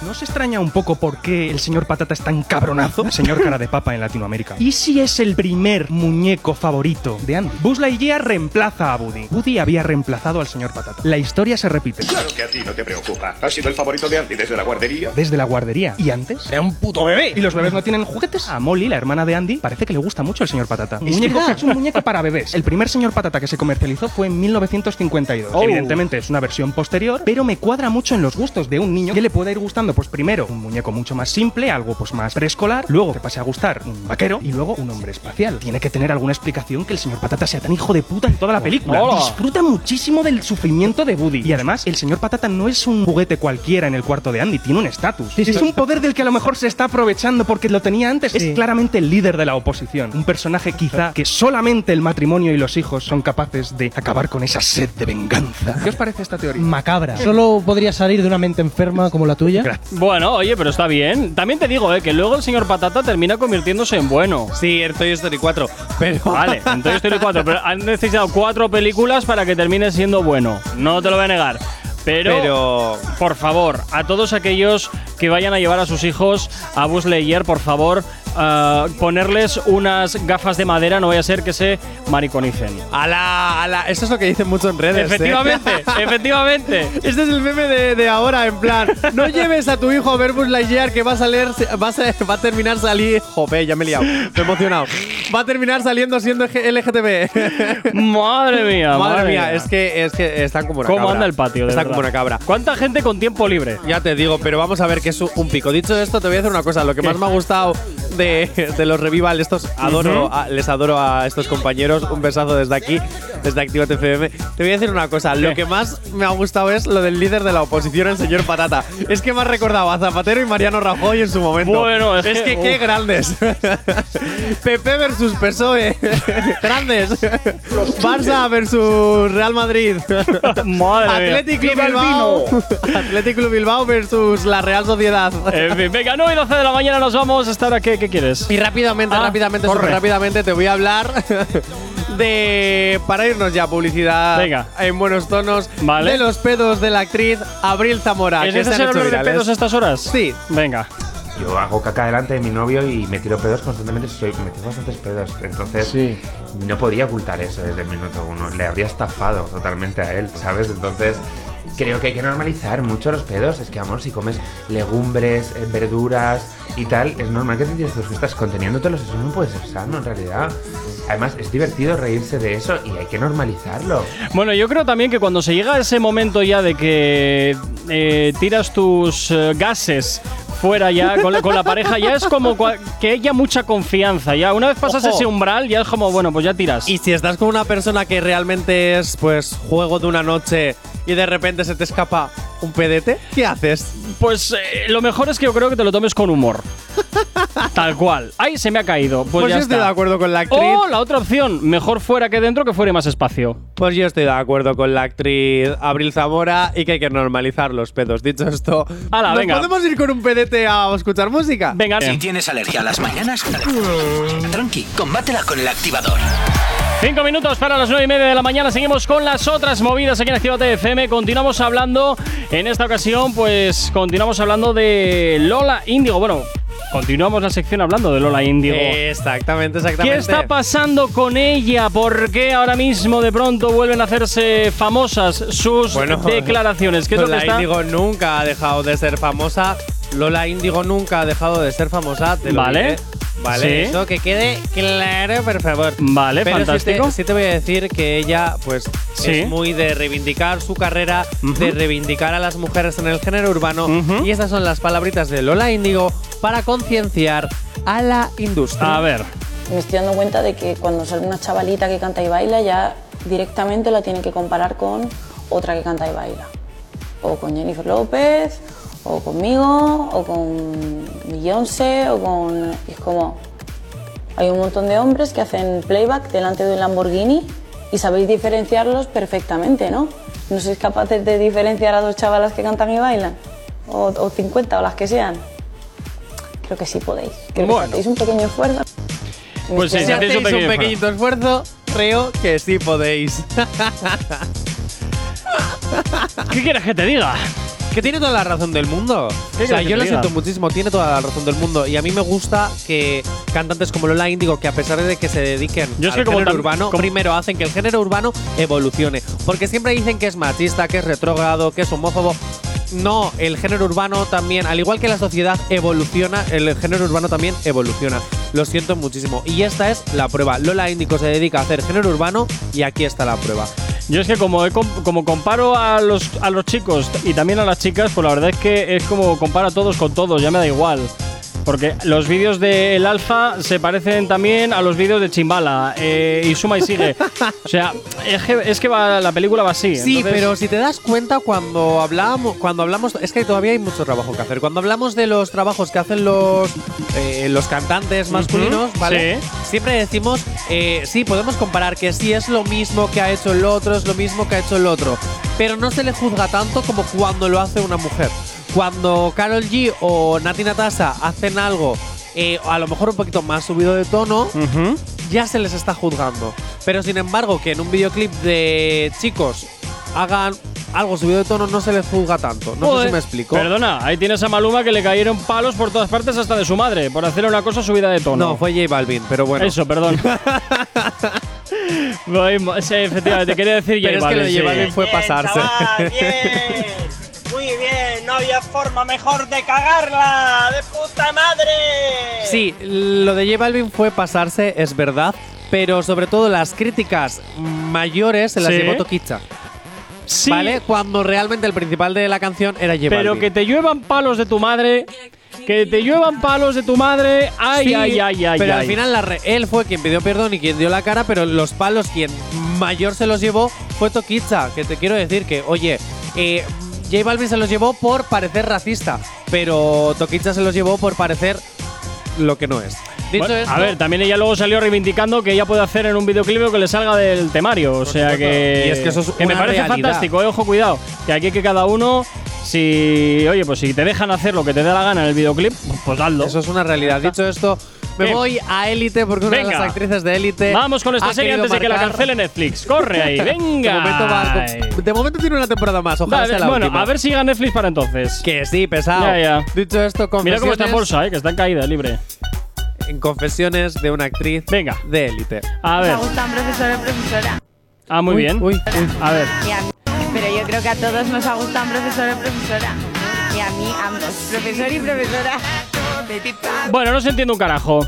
¿No se extraña un poco por qué el señor Patata es tan cabronazo? Señor cara de papa en Latinoamérica. ¿Y si es el primer muñeco favorito de Andy? Buzz Lightyear reemplaza a Woody. Woody había reemplazado al señor Patata. La historia se repite. Claro que a ti no te preocupa. Has sido el favorito de Andy desde la guardería. Desde la guardería. ¿Y antes? Era un puto bebé. ¿Y los bebés no tienen juguetes? A Molly, la hermana de Andy, parece que le gusta mucho el señor Patata. Un muñeco es un muñeco para bebés. El primer señor Patata que se comercializó fue en 1952. Oh. Evidentemente es una versión posterior, pero me cuadra mucho en los gustos de un niño que le pueda ir gustando, pues primero un muñeco mucho más simple, algo pues más preescolar, luego que pase a gustar un vaquero y luego un hombre espacial. Tiene que tener alguna explicación que el señor Patata sea tan hijo de puta en toda la película. Hola. Disfruta muchísimo del sufrimiento de Woody. Y además, el señor Patata no es un juguete cualquiera en el cuarto de Andy, tiene un estatus. es un poder del que a lo mejor se está aprovechando porque lo tenía antes. Es claramente el líder de la oposición. Un personaje quizá que solamente el matrimonio y los hijos son capaces de acabar con esa sed de venganza. ¿Qué os parece esta teoría? Macabra. Solo podría salir de una mente enferma como la tuya. Gracias. Bueno, oye, pero está bien. También te digo, eh, que luego el señor Patata termina convirtiéndose en bueno. Sí, en Toy Story 4. Pero. Vale, en Toy Story 4, pero han necesitado cuatro películas para que termine siendo bueno. No te lo voy a negar. Pero, Pero- por favor, a todos aquellos que vayan a llevar a sus hijos a Buzz Lightyear, por favor, ah, ponerles unas gafas de madera, no vaya a ser que se mariconicen. Ala, ala. Eso es lo que dicen mucho en redes. ¿eh? Efectivamente, efectivamente. Este es el meme de, de ahora, en plan, no lleves a tu hijo a ver Buzz Lightyear que va a salir, va a, ser- va a terminar salir, jope, ya me he liado, estoy emocionado, va a terminar saliendo siendo LGTB. Madre mía, Madre mía, es que, es que están como una ¿Cómo cabra. anda el patio? de Están verdad? como una cabra. ¿Cuánta gente con tiempo libre? Ya te digo, pero vamos a ver que es un pico. Dicho esto, te voy a decir una cosa. Lo que más me ha gustado de, de los revival, estos adoro, Ujú. a- les adoro a estos compañeros. Un besazo desde aquí, desde Actívate FM. Te voy a decir una cosa. Lo que más me ha gustado es lo del líder de la oposición, el señor Patata. Es que me ha recordado a Zapatero y Mariano Rajoy en su momento. Bueno, es es que- que, qué uf. grandes. PP versus PSOE. grandes. Barça versus Real Madrid. Madre mía. Atlético Bilbao. Atlético Bilbao versus la Real Sociedad. En fin, venga, 9 y 12 de la mañana nos vamos. ¿Hasta ahora qué, qué quieres? Y rápidamente, Ah, rápidamente, rápidamente te voy a hablar de. Para irnos ya, publicidad Venga. en buenos tonos. Vale. De los pedos de la actriz Abril Zamora. ¿Es necesario hablar de pedos a estas horas? Sí. Venga. Yo hago caca delante de mi novio y me tiro pedos constantemente. Soy, me tiro bastantes pedos. Entonces, no podía ocultar eso desde el minuto uno. Le habría estafado totalmente a él, ¿sabes? Entonces, creo que hay que normalizar mucho los pedos. Es que, amor, si comes legumbres, eh, verduras y tal, es normal que te tires tus fiestas conteniéndotelos. Eso no puede ser sano, en realidad. Además, es divertido reírse de eso y hay que normalizarlo. Bueno, yo creo también que cuando se llega a ese momento ya de que eh, tiras tus eh, gases fuera ya con la, con la pareja, ya es como que haya mucha confianza. Ya una vez pasas Ojo. ese umbral, ya es como, bueno, pues ya tiras. Y si estás con una persona que realmente es, pues, juego de una noche y de repente se te escapa un pedete, ¿qué haces? Pues eh, lo mejor es que yo creo que te lo tomes con humor. Tal cual. Ay, se me ha caído. Pues, Pues, ya yo estoy está. de acuerdo con la actriz. O la otra opción, mejor fuera que dentro, que fuera más espacio. Pues yo estoy de acuerdo con la actriz Abril Zamora y que hay que normalizar los pedos. Dicho esto, Hala, ¿nos venga. podemos ir con un pedete a escuchar música? Venga, Si tienes alergia a las mañanas, tranqui, combátela con el activador. Cinco minutos para las nueve y media de la mañana. Seguimos con las otras movidas aquí en Actívate FM. Continuamos hablando, en esta ocasión, pues continuamos hablando de Lola Índigo. Bueno, continuamos la sección hablando de Lola Índigo. Exactamente, ¿Qué exactamente. está pasando con ella? ¿Por qué ahora mismo de pronto vuelven a hacerse famosas sus Bueno, declaraciones? ¿Qué es lo que Lola está? Índigo nunca ha dejado de ser famosa. Lola Índigo nunca ha dejado de ser famosa. Te lo Vale. diré. Vale, Sí. eso que quede claro, por favor. Vale, Pero sí fantástico. te, sí te voy a decir que ella, pues, Sí. es muy de reivindicar su carrera, de reivindicar a las mujeres en el género urbano. Y estas son las palabritas de Lola Índigo para concienciar a la industria. A ver. Me estoy dando cuenta de que cuando sale una chavalita que canta y baila, ya directamente la tienen que comparar con otra que canta y baila. O con Jennifer López, o conmigo, o con Beyoncé, o con. y Es como. Hay un montón de hombres que hacen playback delante de un Lamborghini y sabéis diferenciarlos perfectamente, ¿no? ¿No sois capaces de diferenciar a dos chavalas que cantan y bailan? O, o 50 o las que sean. Creo que sí podéis. Creo que Bueno. si hacéis un pequeño esfuerzo. Pues sí, si si hacéis hacéis un pequeño un pequeñito esfuerzo, creo que sí podéis. ¿Qué quieres que te diga? Que tiene toda la razón del mundo. ¿Qué O sea, yo lo siento muchísimo, tiene toda la razón del mundo. Y a mí me gusta que cantantes como Lola Índigo, que a pesar de que se dediquen Yo al que género urbano, como- primero hacen que el género urbano evolucione. Porque siempre dicen que es machista, que es retrógrado, que es homófobo. No, el género urbano también, al igual que la sociedad evoluciona, el género urbano también evoluciona. Lo siento muchísimo. Y esta es la prueba. Lola Índigo se dedica a hacer género urbano y aquí está la prueba. Yo es que como, he com- como comparo a los, a los chicos y también a las chicas, pues la verdad es que es como comparo a todos con todos, ya me da igual. Porque los vídeos de El Alfa se parecen también a los vídeos de Chimbala eh, y suma y sigue. o sea, es que, es que va, la película va así. Sí, entonces- pero si te das cuenta cuando hablamos, cuando hablamos, es que todavía hay mucho trabajo que hacer. Cuando hablamos de los trabajos que hacen los eh, los cantantes masculinos, ¿vale? sí. Siempre decimos, eh, sí, podemos comparar que sí es lo mismo que ha hecho el otro, es lo mismo que ha hecho el otro, pero no se le juzga tanto como cuando lo hace una mujer. Cuando Carol G o Nati Natasha hacen algo eh, a lo mejor un poquito más subido de tono, Ujú. ya se les está juzgando. Pero sin embargo, que en un videoclip de chicos hagan algo subido de tono, no se les juzga tanto. No sé Joder, si me explico. Perdona, ahí tienes a Maluma que le cayeron palos por todas partes hasta de su madre por hacer una cosa subida de tono. No, fue J Balvin, pero bueno. Eso, perdón. Sí, efectivamente, quería decir Pero es que lo de sí. J Balvin fue pasarse. bien. Había forma mejor de cagarla. ¡De puta madre! Sí, lo de J Balvin fue pasarse, es verdad. Pero sobre todo las críticas mayores se las Sí. llevó Toquicha. Sí, ¿Vale? Cuando realmente el principal de la canción era J pero Balvin. que te lluevan palos de tu madre. Que te lluevan palos de tu madre. Ay, Sí, ay, ay, ay. Pero ay. al final la re- él fue quien pidió perdón y quien dio la cara, pero los palos quien mayor se los llevó fue Toquicha. Que te quiero decir que, oye, eh, J Balvin se los llevó por parecer racista, pero Toquicha se los llevó por parecer lo que no es. Dicho Bueno, esto, a ver, también ella luego salió reivindicando que ella puede hacer en un videoclip lo que le salga del temario. O sea que. Y es que eso es me una parece realidad. fantástico, eh, ojo, cuidado. Que aquí que cada uno. Si. Oye, pues si te dejan hacer lo que te dé la gana en el videoclip, pues hazlo. eso es una realidad. Dicho esto, me voy a Élite porque una de las actrices de Élite. Vamos con esta serie antes de que la cancele Netflix. Corre ahí, venga. De momento, va- de momento tiene una temporada más. Ojalá Dale, sea la bueno, última. a ver si llega Netflix para entonces. Que sí, pesado. Ya, ya. Dicho esto, Mira cómo está en bolsa, eh, que está en caída libre. en confesiones de una actriz Venga. de élite. A Me ver. gustan profesor o profesora. Ah, muy Uy, bien. uy, uy. A ver. Y a mí- pero yo creo que a todos nos ha gustado profesor o profesora. Y a mí ambos, profesor y profesora. Bueno, no se entiende un carajo.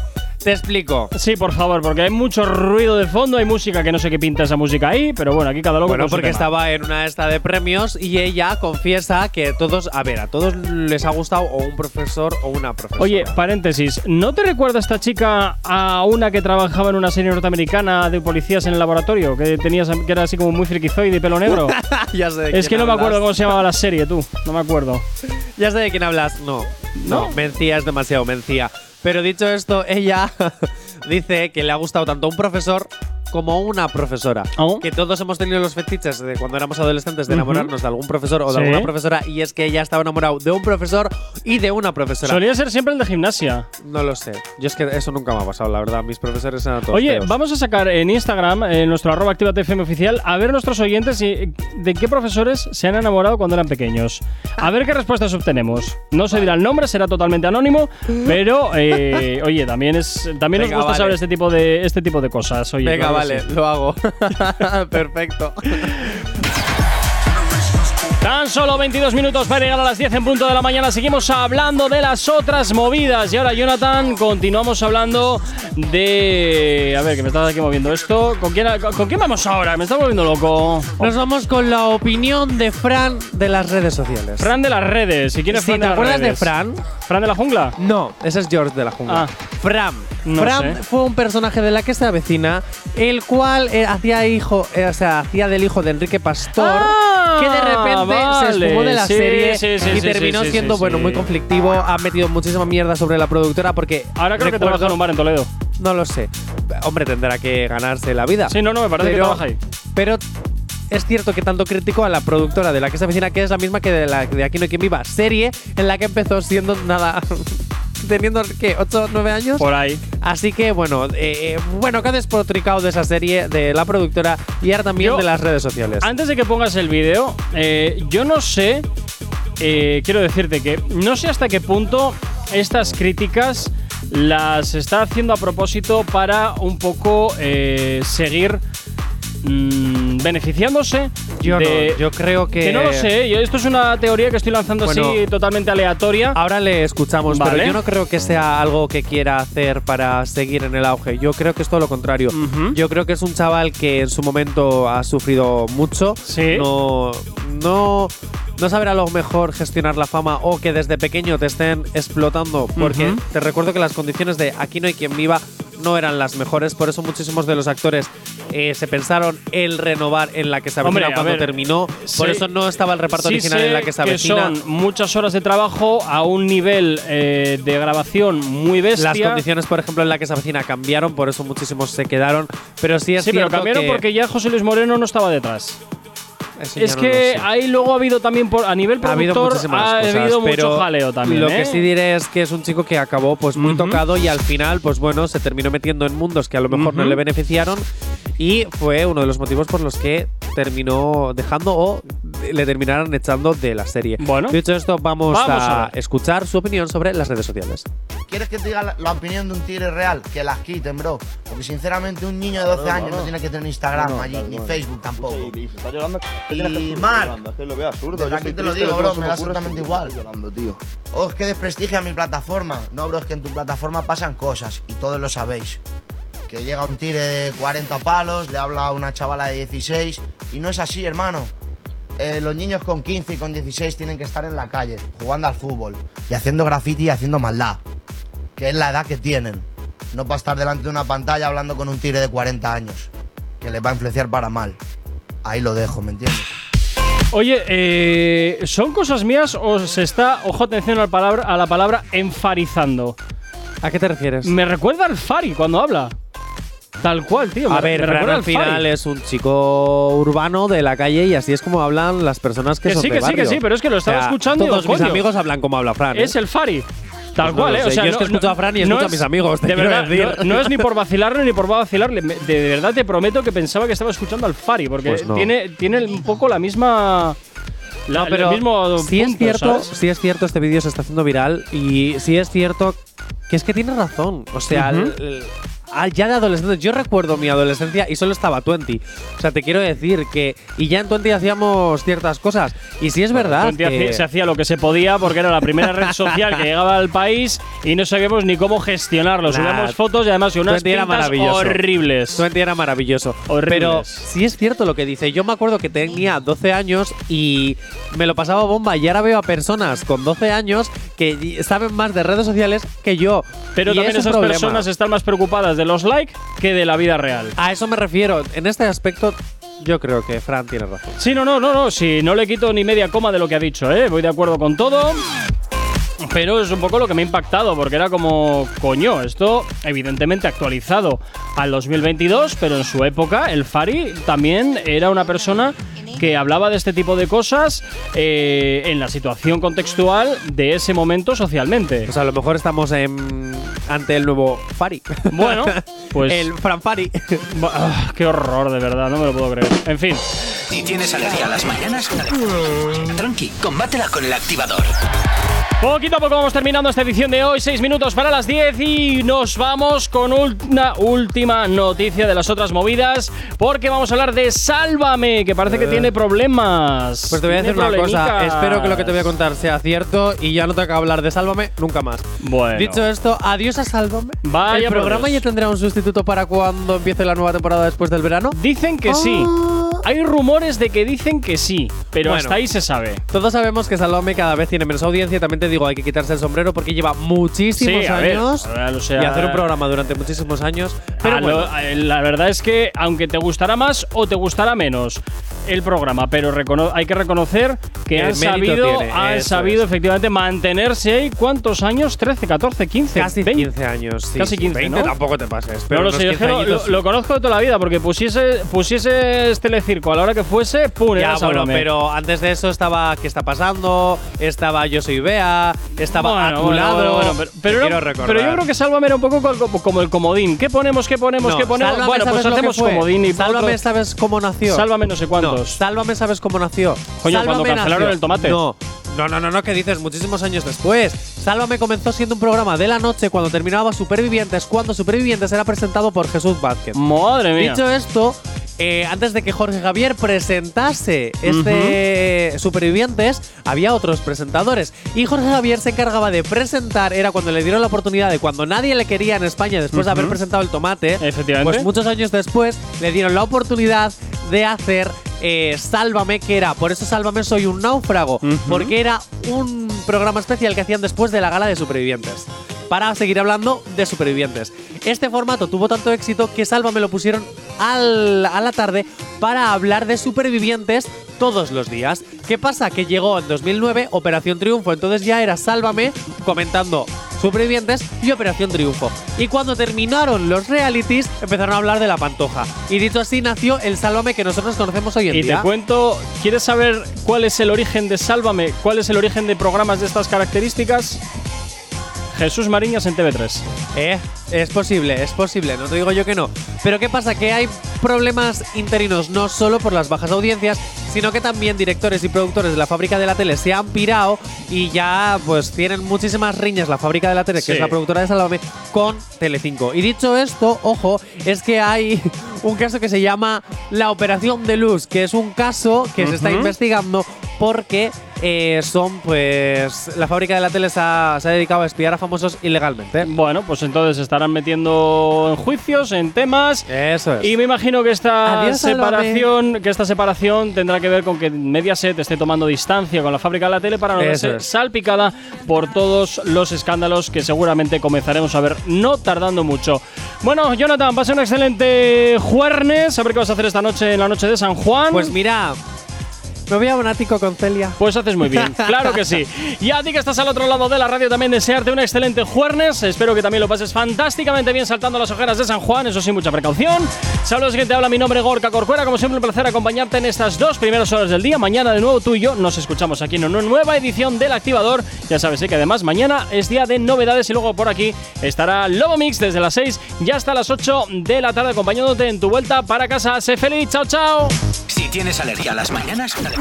Te explico. Sí, por favor, porque hay mucho ruido de fondo, hay música que no sé qué pinta esa música ahí, pero bueno, aquí cada loco Bueno, con su porque tema. estaba en una esta de premios y ella confiesa que todos, a ver, a todos les ha gustado o un profesor o una profesora. Oye, paréntesis, ¿no te recuerda esta chica a una que trabajaba en una serie norteamericana de policías en el laboratorio? Que tenías, que era así como muy frikizoide y pelo negro. ya sé de es que quién no me hablas. acuerdo cómo se llamaba la serie, tú. No me acuerdo. Ya sé de quién hablas. No, no, Mencía es demasiado Mencía. Pero dicho esto, ella dice que le ha gustado tanto un profesor como una profesora. Oh. Que todos hemos tenido los fetiches de cuando éramos adolescentes de enamorarnos de algún profesor o de Sí. alguna profesora y es que ella estaba enamorado de un profesor y de una profesora. Solía ser siempre el de gimnasia. No lo sé. Yo es que eso nunca me ha pasado, la verdad. Mis profesores eran todos Oye, feos. vamos a sacar en Instagram, en nuestro arroba activatfm oficial, a ver nuestros oyentes y- de qué profesores se han enamorado cuando eran pequeños. A ver qué respuestas obtenemos. No se dirá el nombre, será totalmente anónimo, pero eh, oye, también es también Venga, nos gusta vale. saber este tipo de este tipo de cosas. Oye, Venga, que vale, lo hago. Perfecto. Tan solo 22 minutos para llegar a las 10 en punto de la mañana. Seguimos hablando de las otras movidas. Y ahora, Jonathan, continuamos hablando de. A ver, que me estás aquí moviendo esto. ¿Con quién, con quién vamos ahora? Me está volviendo loco. Nos vamos con la opinión de Fran de las redes sociales. Fran de las redes. ¿Y quién es Sí, Fran ¿te de las acuerdas de? Fran? ¿Fran de la jungla? No, ese es George de la jungla. Ah. Fran. No Fran sé. fue un personaje de la que se avecina, el cual eh, hacía hijo, eh, o sea, hacía del hijo de Enrique Pastor, Ah, que de repente se esfumó de la Sí, serie sí, sí, y terminó siendo, bueno, muy conflictivo. Ha metido muchísima mierda sobre la productora porque Ahora creo que recuerdo- trabaja en un bar en Toledo. No lo sé. Hombre, tendrá que ganarse la vida. Sí, no, no, me parece que Pero- trabaja ahí. Pero es cierto que tanto criticó a la productora de la que se avecina, que es la misma que de la de Aquí no hay quien viva, serie en la que empezó siendo nada. teniendo, ¿qué? ¿8, 9 años? Por ahí. Así que, bueno, eh, bueno, que ha despotricado de esa serie, de la productora y ahora también Yo- de las redes sociales. Antes de que pongas el vídeo, eh, yo no sé eh, quiero decirte que no sé hasta qué punto estas críticas las está haciendo a propósito para un poco eh, seguir mm, beneficiándose Yo de- no, yo creo que. que no lo sé, yo- esto es una teoría que estoy lanzando Bueno, así totalmente aleatoria. Ahora le escuchamos, Vale. pero yo no creo que sea algo que quiera hacer para seguir en el auge. Yo creo que es todo lo contrario. Yo creo que es un chaval que en su momento ha sufrido mucho. Sí. No, no, no saber a lo mejor gestionar la fama o que desde pequeño te estén explotando. Porque te recuerdo que las condiciones de Aquí no hay quien viva no eran las mejores. Por eso muchísimos de los actores eh, se pensaron el renovar en la que se avecina cuando ver, terminó. Por sí. eso no estaba el reparto Sí original en la que se avecina. son muchas horas de trabajo a un nivel eh, de grabación muy bestia. Las condiciones, por ejemplo, en la que se avecina cambiaron, por eso muchísimos se quedaron. Pero sí es sí, pero cambiaron que porque ya José Luis Moreno no estaba detrás. Es que ahí luego ha habido también por, a nivel ha habido productor muchísimas ha cosas, habido pero mucho jaleo también. Lo ¿eh? que sí diré es que es un chico que acabó pues muy tocado y al final, pues bueno, se terminó metiendo en mundos que a lo mejor no le beneficiaron y fue uno de los motivos por los que terminó dejando o le terminaron echando de la serie. Bueno. Dicho esto, vamos, Vamos a, escuchar su opinión sobre las redes sociales. ¿Quieres que te diga la, la opinión de un tigre real? Que las quiten, bro. Porque sinceramente un niño de 12 No, no, años no, no. tiene que tener Instagram No, no, allí, claro, ni. Facebook tampoco. Está llorando, ¿qué Y que lo Yo aquí te lo digo, bro, me da estoy igual. llorando, tío. O es que desprestigia mi plataforma. No, bro, es que en tu plataforma pasan cosas y todos lo sabéis. Que llega un tigre de 40 palos, le habla a una chavala de 16 y no es así, hermano. Eh, los niños con 15 y con 16 tienen que estar en la calle, jugando al fútbol y haciendo graffiti y haciendo maldad. Que es la edad que tienen. No para estar delante de una pantalla hablando con un tigre de 40 años. Que les va a influenciar para mal. Ahí lo dejo, ¿me entiendes? Oye, eh, ¿son cosas mías o se está, ojo atención a la palabra, a la palabra enfarizando? ¿A qué te refieres? Me recuerda al Fari cuando habla. Tal cual, tío. A me- ver, me Fran al Fari. final es un chico urbano de la calle y así es como hablan las personas que, Que son sí, de que sí, que sí, pero es que lo estaba escuchando y Todos digo, mis coño, amigos hablan como habla Fran. ¿eh? Es el Fari. Tal Pues cual, ¿eh? O sea, Yo es que escucho a Fran y escucho a mis amigos, te de verdad, decir. No, no es ni por vacilarle ni por vacilarle. De, de verdad te prometo que pensaba que estaba escuchando al Fari, porque Pues no. tiene, tiene un poco la misma. La, No, pero el mismo sí es cierto, ¿sabes? sí es cierto, este vídeo se está haciendo viral y sí es cierto que es que tiene razón. O sea, el- ah, ya de adolescente, yo recuerdo mi adolescencia y solo estaba 20. O sea, te quiero decir que y ya en 20 hacíamos ciertas cosas y sí es verdad. Twenty que- hacía- se hacía lo que se podía porque era la primera red social que llegaba al país y no sabíamos ni cómo gestionarlo. Nah, Subíamos fotos y además unas pintas horribles. Twenty era maravilloso. Horribles. Pero sí es cierto lo que dice. Yo me acuerdo que tenía 12 años y me lo pasaba bomba. Y ahora veo a personas con 12 años que saben más de redes sociales que yo. Pero Y también es esas problema. personas están más preocupadas de los likes que de la vida real. A eso me refiero. En este aspecto, yo creo que Fran tiene razón. Sí, no, no, no, no. Si no le quito ni media coma de lo que ha dicho, ¿eh? Voy de acuerdo con todo. Pero es un poco lo que me ha impactado, porque era como, coño, esto evidentemente actualizado al 2022, pero en su época el Fari también era una persona que hablaba de este tipo de cosas eh, en la situación contextual de ese momento socialmente. Pues a lo mejor estamos en- ante el nuevo Fari. Bueno, pues. el Fran Fari. Ah, qué horror, de verdad, no me lo puedo creer. En fin. Si tienes alergia a las mañanas, tranqui, combátela con el activador. Poquito a poco vamos terminando esta edición de hoy, 6 minutos para las 10 y nos vamos con una última noticia de las otras movidas porque vamos a hablar de Sálvame, que parece que Eh. tiene problemas. Pues te voy a decir una cosa. Espero que lo que te voy a contar sea cierto y ya no tengo que hablar de Sálvame nunca más. Bueno. Dicho esto, adiós a Sálvame. Vaya ¿El programa ya tendrá un sustituto para cuando empiece la nueva temporada después del verano? Dicen que sí. Hay rumores de que dicen que sí, pero Bueno. hasta ahí se sabe. Todos sabemos que Salome cada vez tiene menos audiencia. También te digo, hay que quitarse el sombrero porque lleva muchísimos Sí, a ver, años a ver, o sea- y hacer un programa durante muchísimos años. Pero bueno, lo- eh, la verdad es que, aunque te gustará más o te gustará menos el programa, pero hay que reconocer que El han sabido, tiene, han sabido es. efectivamente mantenerse ahí. ¿Cuántos años? ¿13, 14, 15? casi 20? 15 años. sí, Casi sí, 15, 20 ¿no? tampoco te pases. Pero no unos sé, yo es que 15 lo, lo- lo conozco de toda la vida, porque pusiese, pusiese este telecirco a la hora que fuese, ¡pum! Ya, bueno, Sálvame. pero antes de eso estaba ¿Qué está pasando? Estaba Yo soy Bea, estaba Bueno, a tu bueno, lado. bueno, pero, pero no- pero yo creo que Sálvame era un poco co- como, el comodín. ¿Qué ponemos? ¿Qué ponemos? No, ¿Qué ponemos? Sálvame, bueno, pues ¿sabes lo que hacemos comodín y Sálvame, otro- ¿sabes cómo nació? Sálvame no sé cuántos. No, Sálvame, ¿sabes cómo nació? Coño, cuando cancelaron nació- el tomate. No, No, no, no, no, ¿qué dices? Muchísimos años después. Sálvame comenzó siendo un programa de la noche cuando terminaba Supervivientes, cuando Supervivientes era presentado por Jesús Vázquez. Madre mía. Dicho esto, eh, antes de que Jorge Javier presentase este Supervivientes, había otros presentadores. Y Jorge Javier se encargaba de presentar, era cuando le dieron la oportunidad de cuando nadie le quería en España después de haber presentado el tomate. Efectivamente. Pues muchos años después le dieron la oportunidad de hacer eh, Sálvame, que era, por eso Sálvame soy un náufrago, porque era un programa especial que hacían después de la gala de supervivientes. Para seguir hablando de supervivientes. Este formato tuvo tanto éxito que Sálvame lo pusieron al- a la tarde para hablar de supervivientes todos los días. ¿Qué pasa? Que llegó en 2009 Operación Triunfo, entonces ya era Sálvame comentando Supervivientes y Operación Triunfo. Y cuando terminaron los realities, empezaron a hablar de la pantoja. Y dicho así, nació el Sálvame que nosotros conocemos hoy en Y te día. cuento, ¿quieres saber cuál es el origen de Sálvame? ¿Cuál es el origen de programas de estas características? Jesús Mariñas en TV3. Eh, es posible, es posible, no te digo yo que no. Pero ¿qué pasa? Que hay problemas interinos no solo por las bajas audiencias, sino que también directores y productores de la fábrica de la tele se han pirado y ya pues tienen muchísimas riñas la fábrica de la tele, Sí. que es la productora de Sálvame, con Telecinco. Y dicho esto, ojo, es que hay un caso que se llama la Operación de Luz, que es un caso que se está investigando porque eh, son pues la fábrica de la tele se ha, se ha dedicado a espiar a famosos ilegalmente. Bueno, pues entonces se estarán metiendo en juicios, en temas. Eso es. Y me imagino que esta Adiós, separación, que esta separación tendrá que ver con que Mediaset esté tomando distancia con la fábrica de la tele para no Eso es. salpicada por todos los escándalos que seguramente comenzaremos a ver no tardando mucho. Bueno, Jonathan, pasa un excelente jueves. A ver qué vas a hacer esta noche en la noche de San Juan. Pues mira, me voy a un ático con Celia. Pues haces muy bien, claro que sí. Y a ti que estás al otro lado de la radio también desearte un excelente jueves. Espero que también lo pases fantásticamente bien saltando las ojeras de San Juan, eso sí, mucha precaución. Saludos que te habla mi nombre Gorka Corcuera, como siempre un placer acompañarte en estas dos primeras horas del día. Mañana de nuevo tú y yo nos escuchamos aquí en una nueva edición del Activador. Ya sabes ¿eh? que además mañana es día de novedades y luego por aquí estará Lobo Mix desde las 6 y hasta las 8 de la tarde acompañándote en tu vuelta para casa. Sé feliz, chao chao. Si tienes alergia a las mañanas,